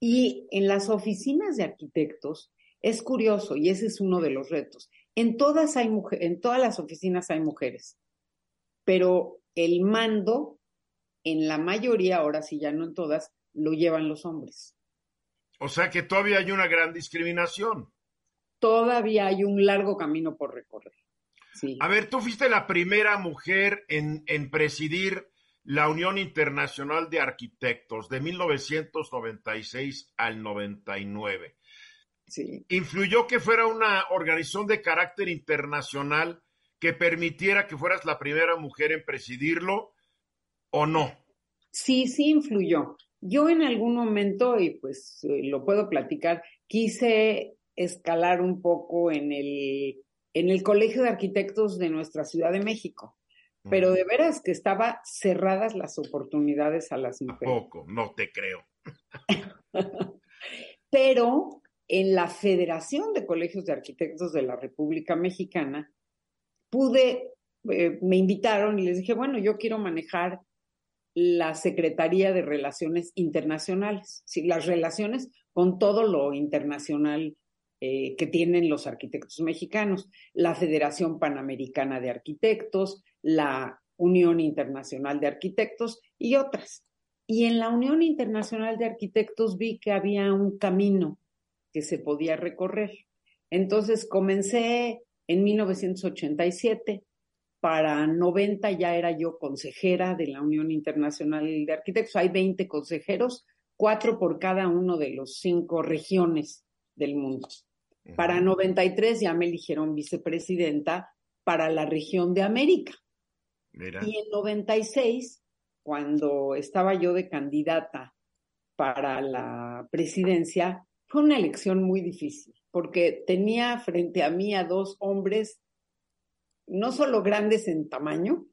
Y en las oficinas de arquitectos, es curioso, y ese es uno de los retos. En todas, hay en todas las oficinas hay mujeres, pero el mando, en la mayoría, ahora sí ya no en todas, lo llevan los hombres. O sea que todavía hay una gran discriminación. Todavía hay un largo camino por recorrer. Sí. A ver, tú fuiste la primera mujer en, en presidir la Unión Internacional de Arquitectos de 1996 al 99. ¿Influyó que fuera una organización de carácter internacional que permitiera que fueras la primera mujer en presidirlo o no? Sí, sí influyó. Yo en algún momento, y pues eh, lo puedo platicar, quise escalar un poco en el, en el Colegio de Arquitectos de nuestra Ciudad de México. Pero de veras que estaba cerradas las oportunidades a las mujeres. poco, no te creo. Pero en la Federación de Colegios de Arquitectos de la República Mexicana, pude, eh, me invitaron y les dije, bueno, yo quiero manejar la Secretaría de Relaciones Internacionales, las relaciones con todo lo internacional eh, que tienen los arquitectos mexicanos, la Federación Panamericana de Arquitectos, la Unión Internacional de Arquitectos y otras. Y en la Unión Internacional de Arquitectos vi que había un camino que se podía recorrer. Entonces comencé en 1987, para 90 ya era yo consejera de la Unión Internacional de Arquitectos. Hay 20 consejeros, cuatro por cada uno de los cinco regiones del mundo. Para 93 ya me eligieron vicepresidenta para la región de América. Y en 96, cuando estaba yo de candidata para la presidencia, fue una elección muy difícil, porque tenía frente a mí a dos hombres no solo grandes en tamaño,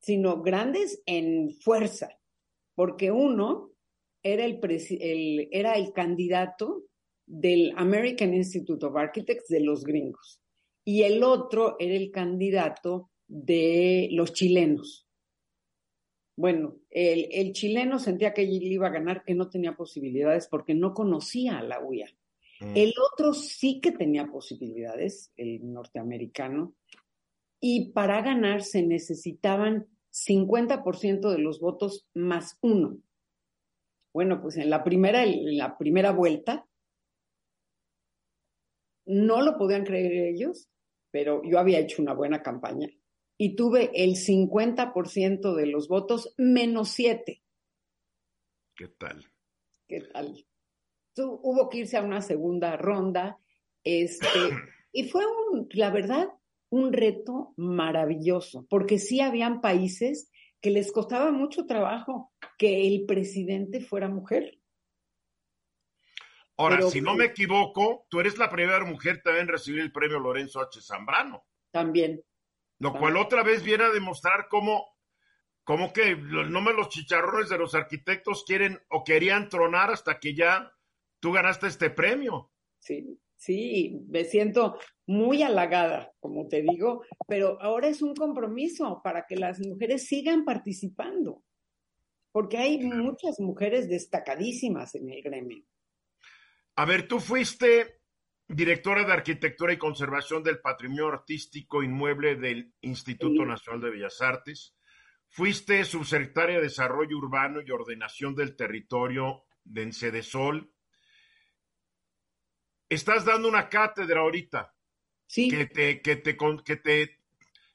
sino grandes en fuerza, porque uno era el, el, era el candidato del American Institute of Architects de los gringos y el otro era el candidato de los chilenos. Bueno, el, el chileno sentía que él iba a ganar, que no tenía posibilidades porque no conocía a la UIA. Mm. El otro sí que tenía posibilidades, el norteamericano, y para ganar se necesitaban 50% de los votos más uno. Bueno, pues en la primera, en la primera vuelta no lo podían creer ellos, pero yo había hecho una buena campaña y tuve el 50% de los votos menos 7. ¿Qué tal? ¿Qué tal? hubo que irse a una segunda ronda, este, y fue un, la verdad, un reto maravilloso, porque sí habían países que les costaba mucho trabajo que el presidente fuera mujer. Ahora, si no me equivoco, tú eres la primera mujer también en recibir el premio Lorenzo H. Zambrano. También. Lo cual otra vez viene a demostrar cómo, cómo que no me los chicharrones de los arquitectos quieren o querían tronar hasta que ya tú ganaste este premio. Sí, sí, me siento muy halagada, como te digo, pero ahora es un compromiso para que las mujeres sigan participando, porque hay muchas mujeres destacadísimas en el gremio. A ver, tú fuiste directora de Arquitectura y Conservación del Patrimonio Artístico Inmueble del Instituto Nacional de Bellas Artes. Fuiste subsecretaria de Desarrollo Urbano y Ordenación del Territorio de Encedesol. Estás dando una cátedra ahorita. Sí. Que te, que te, que te,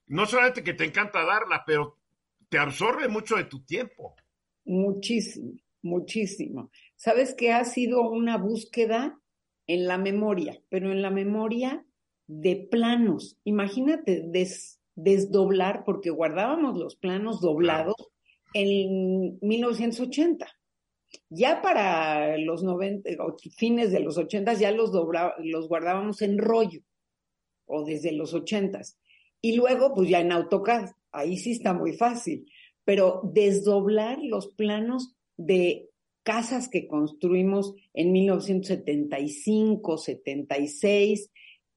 no solamente que te encanta darla, pero te absorbe mucho de tu tiempo. Muchísimo, muchísimo. Sabes que ha sido una búsqueda en la memoria, pero en la memoria de planos. Imagínate desdoblar, porque guardábamos los planos doblados en 1980. Ya para los 90, fines de los 80 ya los, los guardábamos en rollo, o desde los 80. Y luego, pues ya en AutoCAD, ahí sí está muy fácil. Pero desdoblar los planos de casas que construimos en 1975, 76,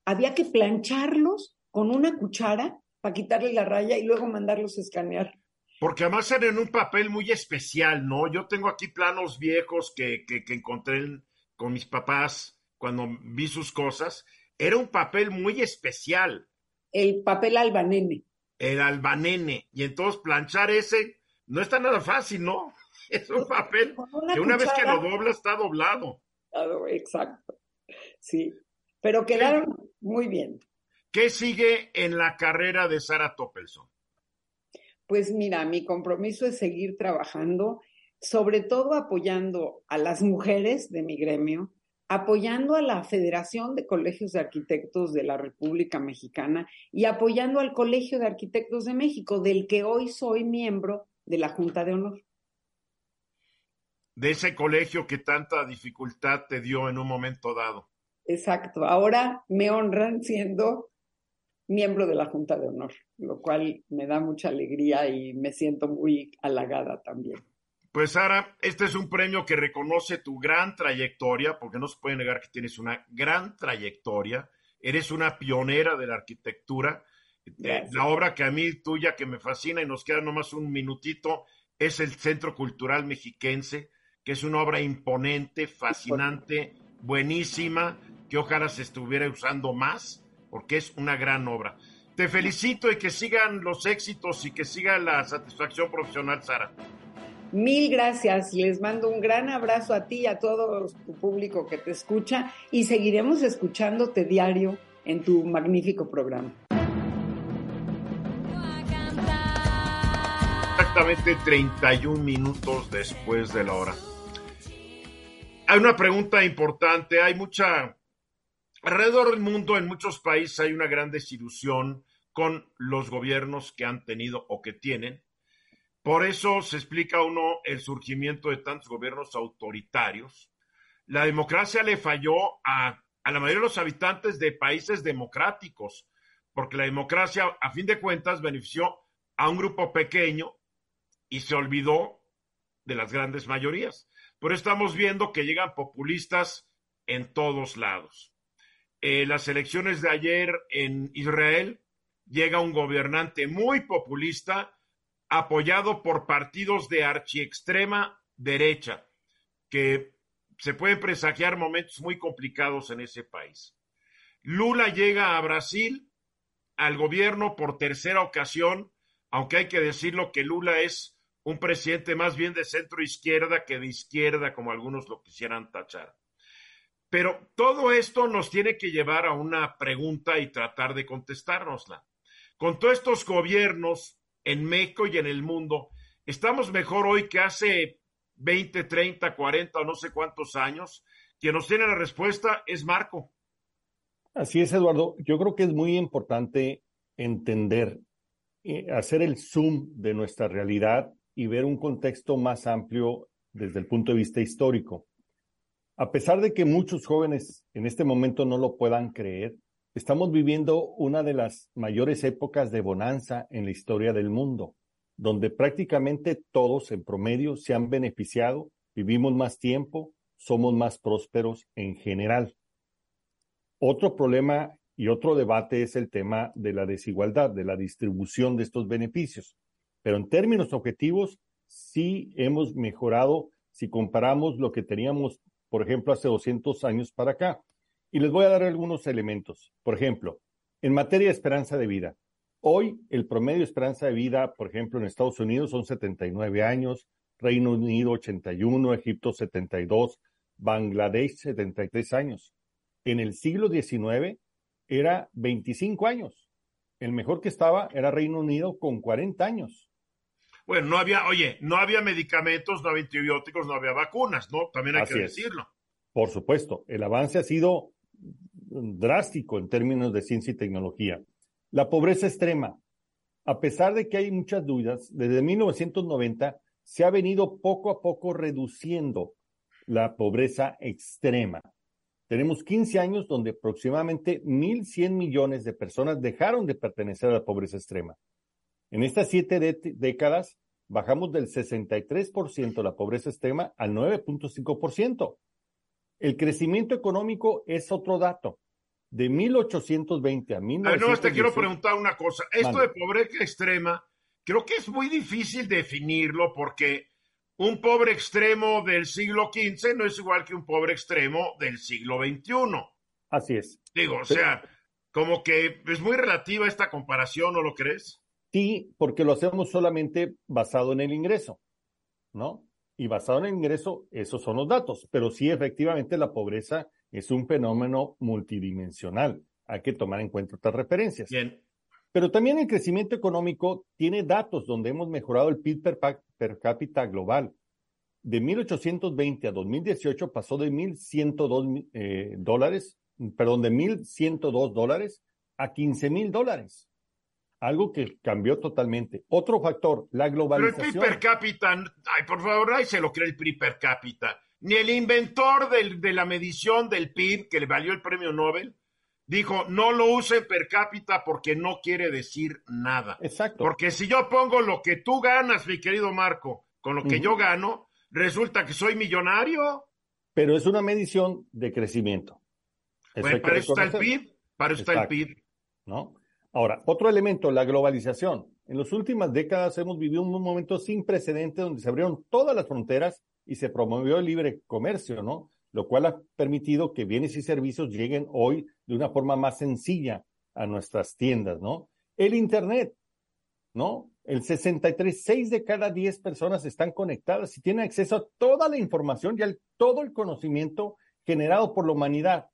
había que plancharlos con una cuchara para quitarle la raya y luego mandarlos a escanear. Porque además eran en un papel muy especial, ¿no? Yo tengo aquí planos viejos que, que, que encontré con mis papás cuando vi sus cosas. Era un papel muy especial. El papel albanene. El albanene. Y entonces planchar ese no está nada fácil, ¿no? es un papel que una vez que lo dobla está doblado. Exacto. Sí, pero quedaron muy bien. ¿Qué sigue en la carrera de Sara Toppelson? Pues mira, mi compromiso es seguir trabajando, sobre todo apoyando a las mujeres de mi gremio, apoyando a la Federación de Colegios de Arquitectos de la República Mexicana y apoyando al Colegio de Arquitectos de México, del que hoy soy miembro de la Junta de Honor de ese colegio que tanta dificultad te dio en un momento dado. Exacto. Ahora me honran siendo miembro de la Junta de Honor, lo cual me da mucha alegría y me siento muy halagada también. Pues Sara, este es un premio que reconoce tu gran trayectoria, porque no se puede negar que tienes una gran trayectoria. Eres una pionera de la arquitectura. Eh, la obra que a mí tuya, que me fascina y nos queda nomás un minutito, es el Centro Cultural Mexiquense que es una obra imponente, fascinante, buenísima, que ojalá se estuviera usando más, porque es una gran obra. Te felicito y que sigan los éxitos y que siga la satisfacción profesional, Sara. Mil gracias. Les mando un gran abrazo a ti y a todo tu público que te escucha y seguiremos escuchándote diario en tu magnífico programa. Exactamente 31 minutos después de la hora hay una pregunta importante. Hay mucha, alrededor del mundo, en muchos países hay una gran desilusión con los gobiernos que han tenido o que tienen. Por eso se explica uno el surgimiento de tantos gobiernos autoritarios. La democracia le falló a, a la mayoría de los habitantes de países democráticos, porque la democracia, a fin de cuentas, benefició a un grupo pequeño y se olvidó de las grandes mayorías. Pero estamos viendo que llegan populistas en todos lados. Eh, las elecciones de ayer en Israel llega un gobernante muy populista apoyado por partidos de archiextrema derecha que se pueden presagiar momentos muy complicados en ese país. Lula llega a Brasil al gobierno por tercera ocasión, aunque hay que decirlo que Lula es un presidente más bien de centro izquierda que de izquierda, como algunos lo quisieran tachar. Pero todo esto nos tiene que llevar a una pregunta y tratar de contestárnosla. Con todos estos gobiernos en México y en el mundo, ¿estamos mejor hoy que hace 20, 30, 40 o no sé cuántos años? Quien nos tiene la respuesta es Marco. Así es, Eduardo. Yo creo que es muy importante entender, eh, hacer el zoom de nuestra realidad y ver un contexto más amplio desde el punto de vista histórico. A pesar de que muchos jóvenes en este momento no lo puedan creer, estamos viviendo una de las mayores épocas de bonanza en la historia del mundo, donde prácticamente todos en promedio se han beneficiado, vivimos más tiempo, somos más prósperos en general. Otro problema y otro debate es el tema de la desigualdad, de la distribución de estos beneficios. Pero en términos objetivos, sí hemos mejorado si comparamos lo que teníamos por ejemplo, hace 200 años para acá. Y les voy a dar algunos elementos. Por ejemplo, en materia de esperanza de vida. Hoy el promedio de esperanza de vida, por ejemplo, en Estados Unidos son 79 años, Reino Unido 81, Egipto 72, Bangladesh 73 años. En el siglo XIX era 25 años. El mejor que estaba era Reino Unido con 40 años. Bueno, no había, oye, no había medicamentos, no había antibióticos, no había vacunas, ¿no? También hay que decirlo. Por supuesto, el avance ha sido drástico en términos de ciencia y tecnología. La pobreza extrema. A pesar de que hay muchas dudas, desde 1990 se ha venido poco a poco reduciendo la pobreza extrema. Tenemos 15 años donde aproximadamente 1.100 millones de personas dejaron de pertenecer a la pobreza extrema. En estas siete décadas bajamos del 63% la pobreza extrema al 9.5%. El crecimiento económico es otro dato. De 1820 a 1900. no, te quiero preguntar una cosa. Esto de pobreza extrema, creo que es muy difícil definirlo porque un pobre extremo del siglo XV no es igual que un pobre extremo del siglo XXI. Así es. Digo, o sea, como que es muy relativa esta comparación, ¿no lo crees? Sí, porque lo hacemos solamente basado en el ingreso, ¿no? Y basado en el ingreso, esos son los datos. Pero sí, efectivamente, la pobreza es un fenómeno multidimensional. Hay que tomar en cuenta otras referencias. Bien. Pero también el crecimiento económico tiene datos donde hemos mejorado el PIB per, cápita global. De 1820 a 2018 pasó de 1.102 eh, dólares, perdón, de 1.102 dólares a 15.000 dólares algo que cambió totalmente. Otro factor, la globalización. Pero el PIB per cápita, ay, por favor, ahí se lo cree el PIB per cápita. Ni el inventor de la medición del PIB, que le valió el premio Nobel, dijo, no lo use per cápita porque no quiere decir nada. Exacto. Porque si yo pongo lo que tú ganas, mi querido Marco, con lo que yo gano, resulta que soy millonario. Pero es una medición de crecimiento. Bueno, para eso está el PIB, para eso está el PIB. ¿No? Ahora, otro elemento, la globalización. En las últimas décadas hemos vivido un momento sin precedente donde se abrieron todas las fronteras y se promovió el libre comercio, ¿no? Lo cual ha permitido que bienes y servicios lleguen hoy de una forma más sencilla a nuestras tiendas, ¿no? El Internet, ¿no? El 63, 6 de cada 10 personas están conectadas y tienen acceso a toda la información y a todo el conocimiento generado por la humanidad.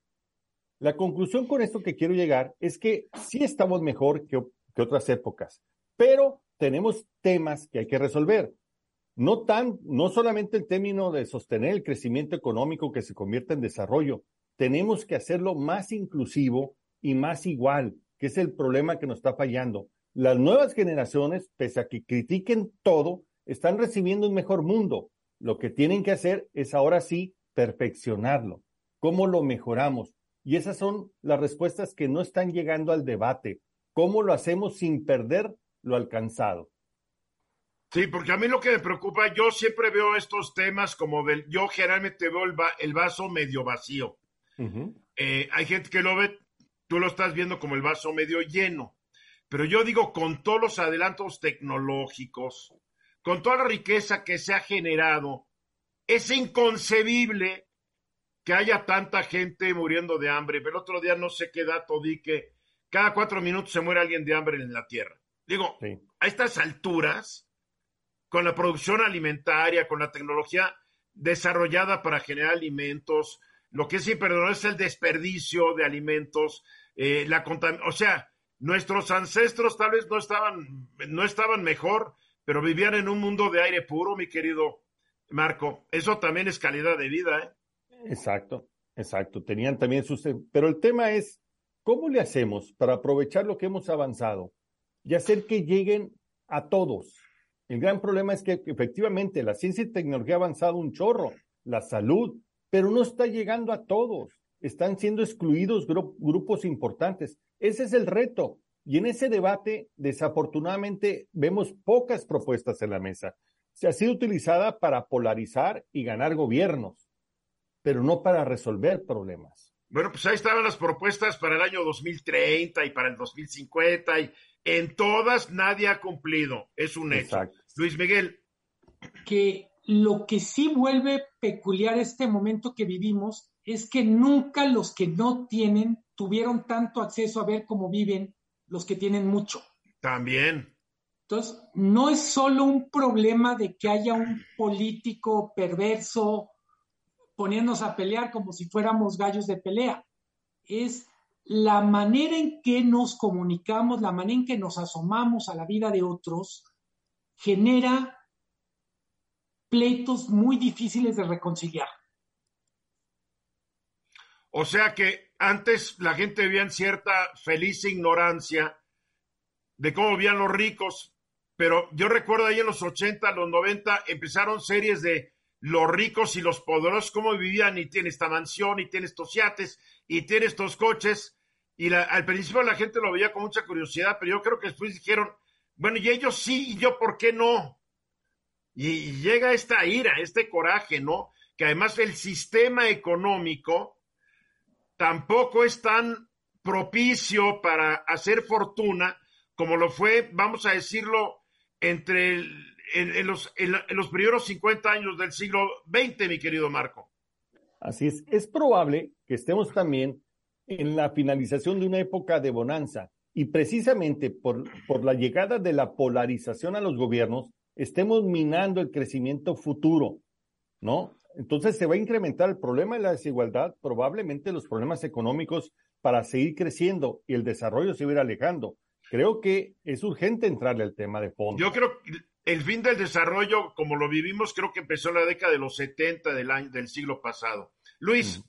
La conclusión con esto que quiero llegar es que sí estamos mejor que, otras épocas, pero tenemos temas que hay que resolver. No, tan, no solamente el término de sostener el crecimiento económico que se convierta en desarrollo, tenemos que hacerlo más inclusivo y más igual, que es el problema que nos está fallando. Las nuevas generaciones, pese a que critiquen todo, están recibiendo un mejor mundo. Lo que tienen que hacer es ahora sí perfeccionarlo. ¿Cómo lo mejoramos? Y esas son las respuestas que no están llegando al debate. ¿Cómo lo hacemos sin perder lo alcanzado? Sí, porque a mí lo que me preocupa, yo siempre veo estos temas como del, yo generalmente veo el, vaso medio vacío. Eh, hay gente que lo ve, tú lo estás viendo como el vaso medio lleno. Pero yo digo, con todos los adelantos tecnológicos, con toda la riqueza que se ha generado, es inconcebible que haya tanta gente muriendo de hambre. El otro día no sé qué dato di que cada cuatro minutos se muere alguien de hambre en la Tierra. Digo, a estas alturas, con la producción alimentaria, con la tecnología desarrollada para generar alimentos, lo que es imperdonable es el desperdicio de alimentos, eh, la o sea, nuestros ancestros tal vez no estaban, no estaban mejor, pero vivían en un mundo de aire puro, mi querido Marco. Eso también es calidad de vida, ¿eh? Exacto, exacto. Tenían también sus... Pero el tema es, ¿cómo le hacemos para aprovechar lo que hemos avanzado y hacer que lleguen a todos? El gran problema es que efectivamente la ciencia y tecnología ha avanzado un chorro, la salud, pero no está llegando a todos. Están siendo excluidos grupos importantes. Ese es el reto. Y en ese debate, desafortunadamente, vemos pocas propuestas en la mesa. Se ha sido utilizada para polarizar y ganar gobiernos, pero no para resolver problemas. Bueno, pues ahí estaban las propuestas para el año 2030 y para el 2050 y en todas nadie ha cumplido, es un hecho. Luis Miguel. Que lo que sí vuelve peculiar este momento que vivimos es que nunca los que no tienen tuvieron tanto acceso a ver cómo viven los que tienen mucho. También. Entonces, no es solo un problema de que haya un político perverso poniéndonos a pelear como si fuéramos gallos de pelea. Es la manera en que nos comunicamos, la manera en que nos asomamos a la vida de otros, genera pleitos muy difíciles de reconciliar. O sea que antes la gente vivía en cierta feliz ignorancia de cómo vivían los ricos, pero yo recuerdo ahí en los 80, los 90, empezaron series de los ricos y los poderosos, cómo vivían, y tiene esta mansión, y tiene estos yates, y tiene estos coches, y al principio la gente lo veía con mucha curiosidad, pero yo creo que después dijeron, bueno, y ellos sí, y yo por qué no. Y, llega esta ira, este coraje, ¿no? Que además el sistema económico tampoco es tan propicio para hacer fortuna como lo fue, vamos a decirlo, entre en, los, en, los primeros 50 años del siglo XX, mi querido Marco. Así es, es probable que estemos también en la finalización de una época de bonanza y precisamente por, por la llegada de la polarización a los gobiernos, estemos minando el crecimiento futuro, ¿no? Entonces se va a incrementar el problema de la desigualdad, probablemente los problemas económicos para seguir creciendo y el desarrollo se va a ir alejando. Creo que es urgente entrarle al tema de fondo. Yo creo el fin del desarrollo, como lo vivimos, creo que empezó en la década de los 70 del, año, del siglo pasado. Luis.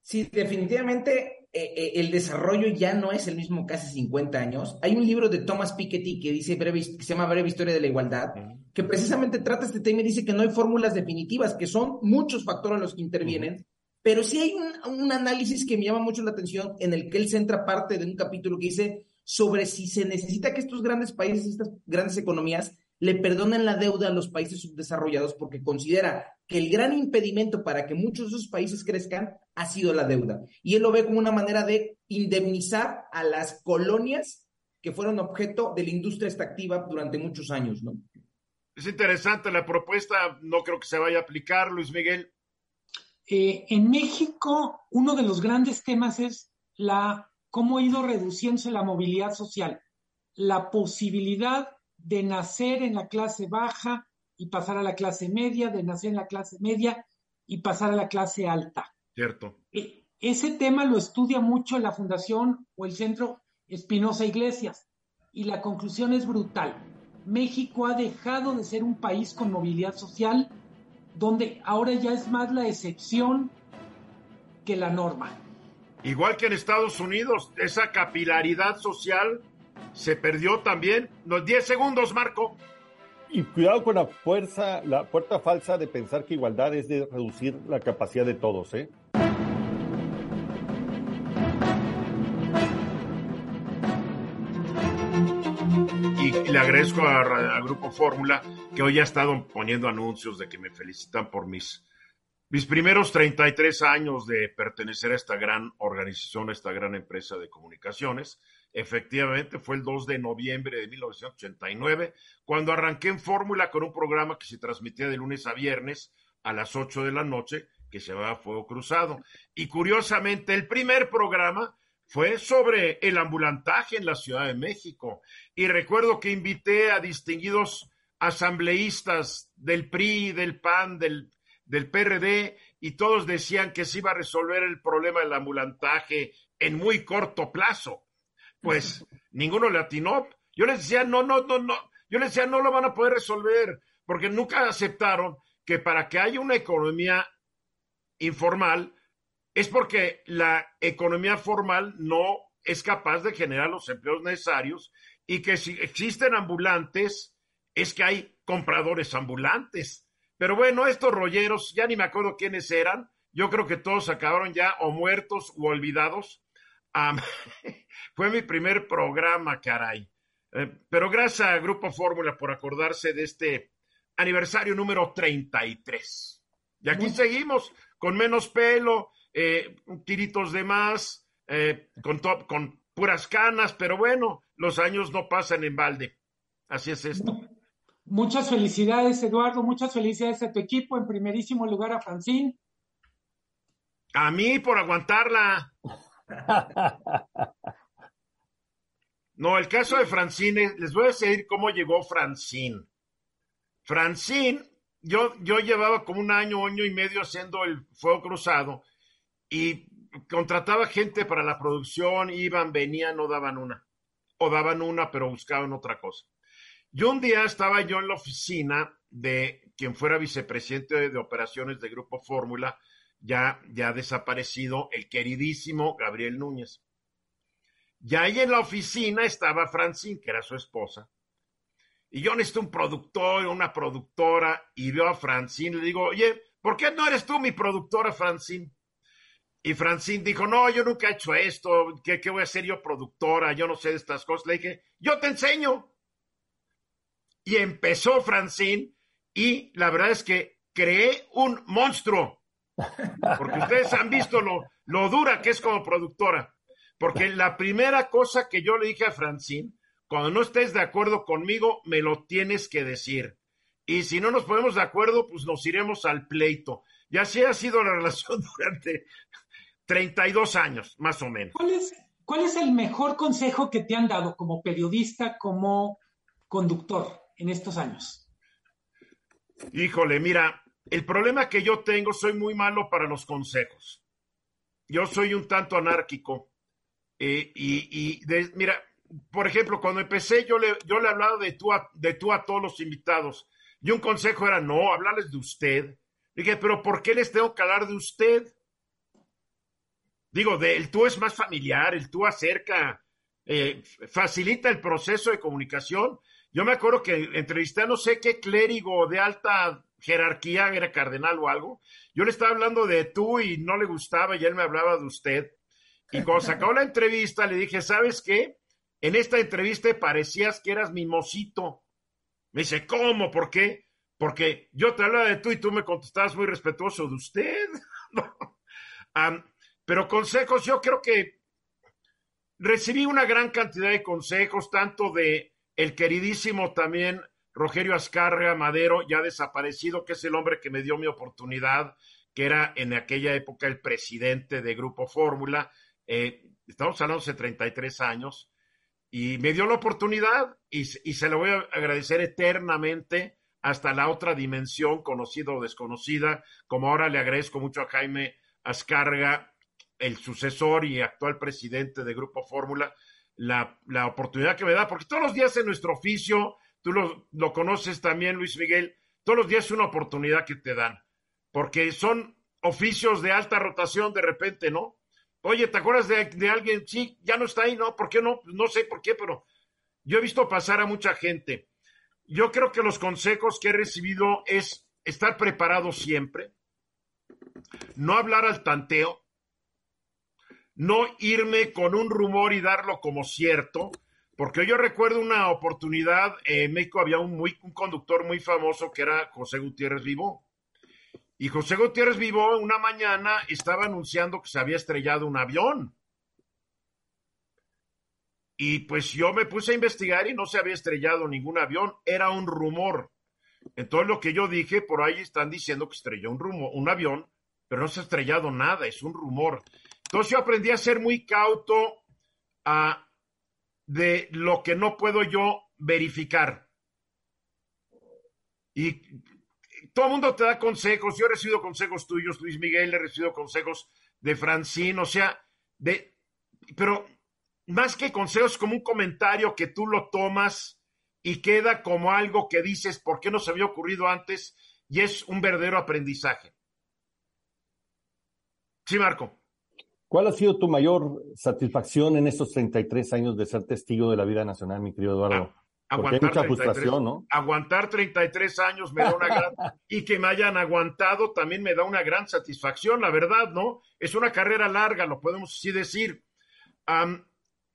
Sí, definitivamente eh, eh, el desarrollo ya no es el mismo casi 50 años. Hay un libro de Thomas Piketty que dice breve, que se llama Breve Historia de la Igualdad, que precisamente trata este tema y dice que no hay fórmulas definitivas, que son muchos factores los que intervienen, pero sí hay un, un, análisis que me llama mucho la atención en el que él centra parte de un capítulo que dice sobre si se necesita que estos grandes países, estas grandes economías, le perdonen la deuda a los países subdesarrollados porque considera que el gran impedimento para que muchos de esos países crezcan ha sido la deuda. Y él lo ve como una manera de indemnizar a las colonias que fueron objeto de la industria extractiva durante muchos años, ¿no? Es interesante la propuesta, no creo que se vaya a aplicar, Luis Miguel. Eh, en México, uno de los grandes temas es la cómo ha ido reduciéndose la movilidad social, la posibilidad de nacer en la clase baja y pasar a la clase media, de nacer en la clase media y pasar a la clase alta. Cierto. E, ese tema lo estudia mucho la Fundación o el Centro Espinosa Iglesias y la conclusión es brutal. México ha dejado de ser un país con movilidad social donde ahora ya es más la excepción que la norma. Igual que en Estados Unidos, esa capilaridad social se perdió también. Los 10 segundos, Marco. Y cuidado con la fuerza, la puerta falsa de pensar que igualdad es de reducir la capacidad de todos, ¿eh? le agradezco al Grupo Fórmula que hoy ha estado poniendo anuncios de que me felicitan por mis, mis primeros 33 años de pertenecer a esta gran organización, a esta gran empresa de comunicaciones. Efectivamente, fue el 2 de noviembre de 1989 cuando arranqué en Fórmula con un programa que se transmitía de lunes a viernes a las 8 de la noche que se llamaba Fuego Cruzado. Y curiosamente, el primer programa fue sobre el ambulantaje en la Ciudad de México. Y recuerdo que invité a distinguidos asambleístas del PRI, del PAN, del, del PRD, y todos decían que se iba a resolver el problema del ambulantaje en muy corto plazo. Pues ninguno le atinó. Yo les decía, no, no, no, no. Yo les decía, no lo van a poder resolver, porque nunca aceptaron que para que haya una economía informal, es porque la economía formal no es capaz de generar los empleos necesarios y que si existen ambulantes, es que hay compradores ambulantes. Pero bueno, estos rolleros, ya ni me acuerdo quiénes eran, yo creo que todos acabaron ya o muertos o olvidados. fue mi primer programa, caray. Eh, pero gracias a Grupo Fórmula por acordarse de este aniversario número 33. Y aquí seguimos con menos pelo, eh, tiritos de más, eh, con, con puras canas, pero bueno, los años no pasan en balde. Así es esto. Muchas felicidades, Eduardo. Muchas felicidades a tu equipo. En primerísimo lugar a Francine. A mí por aguantarla. No, el caso de Francine, les voy a decir cómo llegó Francine. Francine yo, yo llevaba como un año, año y medio haciendo el fuego cruzado y contrataba gente para la producción, iban, venían, no daban una. O daban una, pero buscaban otra cosa. Y un día estaba yo en la oficina de quien fuera vicepresidente de, operaciones de Grupo Fórmula, ya, ya desaparecido, el queridísimo Gabriel Núñez. Y ahí en la oficina estaba Francine, que era su esposa, y yo necesito un productor, una productora, y veo a Francine, le digo, oye, ¿por qué no eres tú mi productora, Francine? Y Francine dijo, no, yo nunca he hecho esto, ¿qué, qué voy a ser yo productora? Yo no sé de estas cosas. Le dije, yo te enseño. Y empezó Francine, y la verdad es que creé un monstruo, porque ustedes han visto lo, lo dura que es como productora. Porque la primera cosa que yo le dije a Francine cuando no estés de acuerdo conmigo, me lo tienes que decir. Y si no nos ponemos de acuerdo, pues nos iremos al pleito. Y así ha sido la relación durante 32 años, más o menos. ¿Cuál es, cuál es el mejor consejo que te han dado como periodista, como conductor en estos años? Híjole, mira, el problema que yo tengo, soy muy malo para los consejos. Yo soy un tanto anárquico. Eh, y, mira, por ejemplo, cuando empecé, yo le, yo le hablaba de tú, a, de tú a todos los invitados. Y un consejo era, no, hablarles de usted. Dije, pero ¿por qué les tengo que hablar de usted? Digo, de, el tú es más familiar, el tú acerca, eh, facilita el proceso de comunicación. Yo me acuerdo que entrevisté a no sé qué clérigo de alta jerarquía, era cardenal o algo. Yo le estaba hablando de tú y no le gustaba y él me hablaba de usted. Y cuando se acabó la entrevista le dije, ¿sabes qué? En esta entrevista parecías que eras mi mocito. Me dice, ¿cómo? ¿Por qué? Porque yo te hablaba de tú y tú me contestabas muy respetuoso de usted. pero consejos, yo creo que recibí una gran cantidad de consejos, tanto de el queridísimo también Rogerio Ascarga Madero, ya desaparecido, que es el hombre que me dio mi oportunidad, que era en aquella época el presidente de Grupo Fórmula. Eh, estamos hablando hace 33 años y me dio la oportunidad y, se lo voy a agradecer eternamente hasta la otra dimensión, conocida o desconocida, como ahora le agradezco mucho a Jaime Ascarga, el sucesor y actual presidente de Grupo Fórmula, la, oportunidad que me da, porque todos los días en nuestro oficio, tú lo, conoces también, Luis Miguel, todos los días es una oportunidad que te dan, porque son oficios de alta rotación de repente, ¿no? Oye, ¿te acuerdas de, alguien? Sí, ya no está ahí, ¿no? ¿Por qué no? No sé por qué, pero yo he visto pasar a mucha gente. Yo creo que los consejos que he recibido es estar preparado siempre, no hablar al tanteo, no irme con un rumor y darlo como cierto, Porque yo recuerdo una oportunidad, en México había un, muy, un conductor muy famoso que era José Gutiérrez Vivo. Y José Gutiérrez Vivo una mañana estaba anunciando que se había estrellado un avión. Y pues yo me puse a investigar y no se había estrellado ningún avión, era un rumor. Entonces lo que yo dije, por ahí están diciendo que estrelló un, rumor, un avión, pero no se ha estrellado nada, es un rumor. Entonces yo aprendí a ser muy cauto a, de lo que no puedo yo verificar. Y todo el mundo te da consejos, yo he recibido consejos tuyos, Luis Miguel, he recibido consejos de Francine, o sea, de, pero más que consejos, como un comentario que tú lo tomas y queda como algo que dices, ¿por qué no se había ocurrido antes? Y es un verdadero aprendizaje. Sí, Marco. ¿Cuál ha sido tu mayor satisfacción en estos 33 años de ser testigo de la vida nacional, mi querido Eduardo? Ah, aguantar mucha 33, frustración, ¿no? Aguantar 33 años me da una gran... y que me hayan aguantado también me da una gran satisfacción, la verdad, ¿no? Es una carrera larga, lo podemos así decir. Um,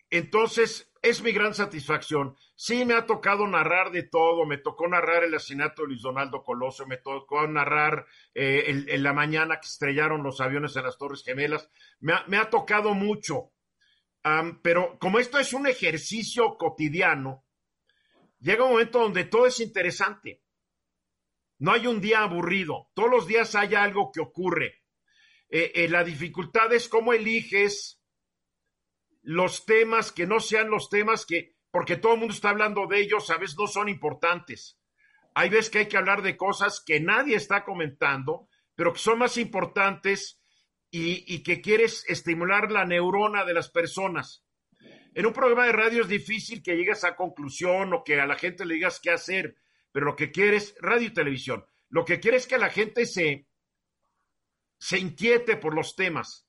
entonces, es mi gran satisfacción. Sí, me ha tocado narrar de todo. Me tocó narrar el asesinato de Luis Donaldo Coloso, me tocó narrar eh, el, en la mañana que estrellaron los aviones en las Torres Gemelas. Me ha, tocado mucho. Pero como esto es un ejercicio cotidiano, llega un momento donde todo es interesante. No hay un día aburrido. Todos los días hay algo que ocurre. Eh, eh, la dificultad es cómo eliges los temas que no sean los temas que, porque todo el mundo está hablando de ellos, a veces no son importantes. Hay veces que hay que hablar de cosas que nadie está comentando, pero que son más importantes y, y que quieres estimular la neurona de las personas. En un programa de radio es difícil que llegues a conclusión o que a la gente le digas qué hacer, pero lo que quieres, radio y televisión, lo que quieres es que la gente se, se inquiete por los temas,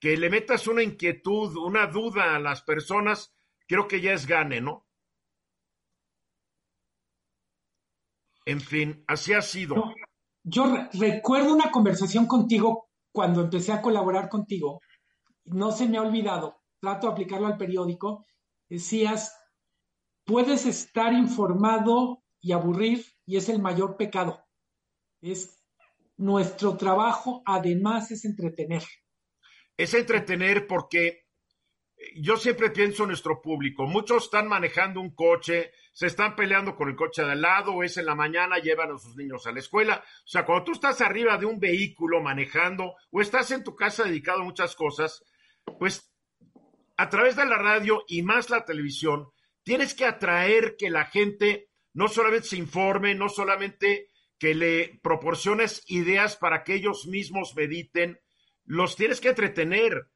que le metas una inquietud, una duda a las personas, creo que ya es gane, ¿no? En fin, así ha sido. Yo re recuerdo una conversación contigo cuando empecé a colaborar contigo, no se me ha olvidado, trato de aplicarlo al periódico, decías, puedes estar informado y aburrir y es el mayor pecado. Es nuestro trabajo, además, es entretener. Es entretener porque yo siempre pienso en nuestro público. Muchos están manejando un coche, se están peleando con el coche de al lado, es en la mañana, llevan a sus niños a la escuela. O sea, cuando tú estás arriba de un vehículo manejando, o estás en tu casa dedicado a muchas cosas, pues a través de la radio y más la televisión, tienes que atraer que la gente no solamente se informe, no solamente que le proporciones ideas para que ellos mismos mediten, los tienes que entretener.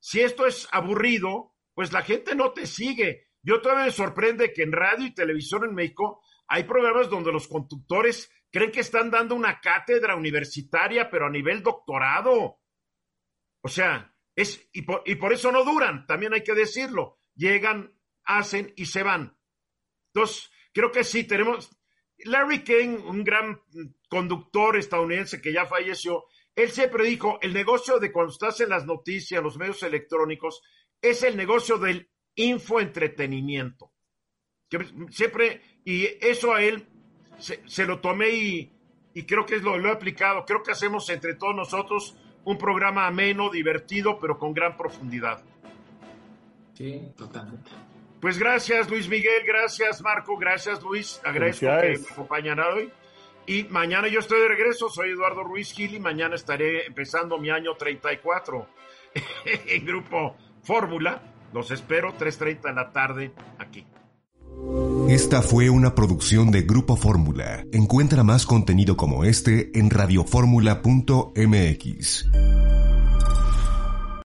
Si esto es aburrido, pues la gente no te sigue. Yo todavía me sorprende que en radio y televisión en México hay programas donde los conductores creen que están dando una cátedra universitaria, pero a nivel doctorado. O sea, es, y por, y por eso no duran, también hay que decirlo. Llegan, hacen y se van. Entonces, creo que sí, tenemos. Larry King, un gran conductor estadounidense que ya falleció, él siempre dijo, el negocio de cuando estás en las noticias, los medios electrónicos, es el negocio del infoentretenimiento. Que siempre, y eso a él se, se lo tomé y, y, creo que es lo, lo he aplicado. Creo que hacemos entre todos nosotros un programa ameno, divertido, pero con gran profundidad. Sí, totalmente. Pues gracias Luis Miguel, gracias Marco, gracias Luis, agradezco que me acompañan hoy. Y mañana yo estoy de regreso, soy Eduardo Ruiz Gil y mañana estaré empezando mi año 34 en Grupo Fórmula. Los espero 3.30 de la tarde aquí. Esta fue una producción de Grupo Fórmula. Encuentra más contenido como este en radioformula.mx.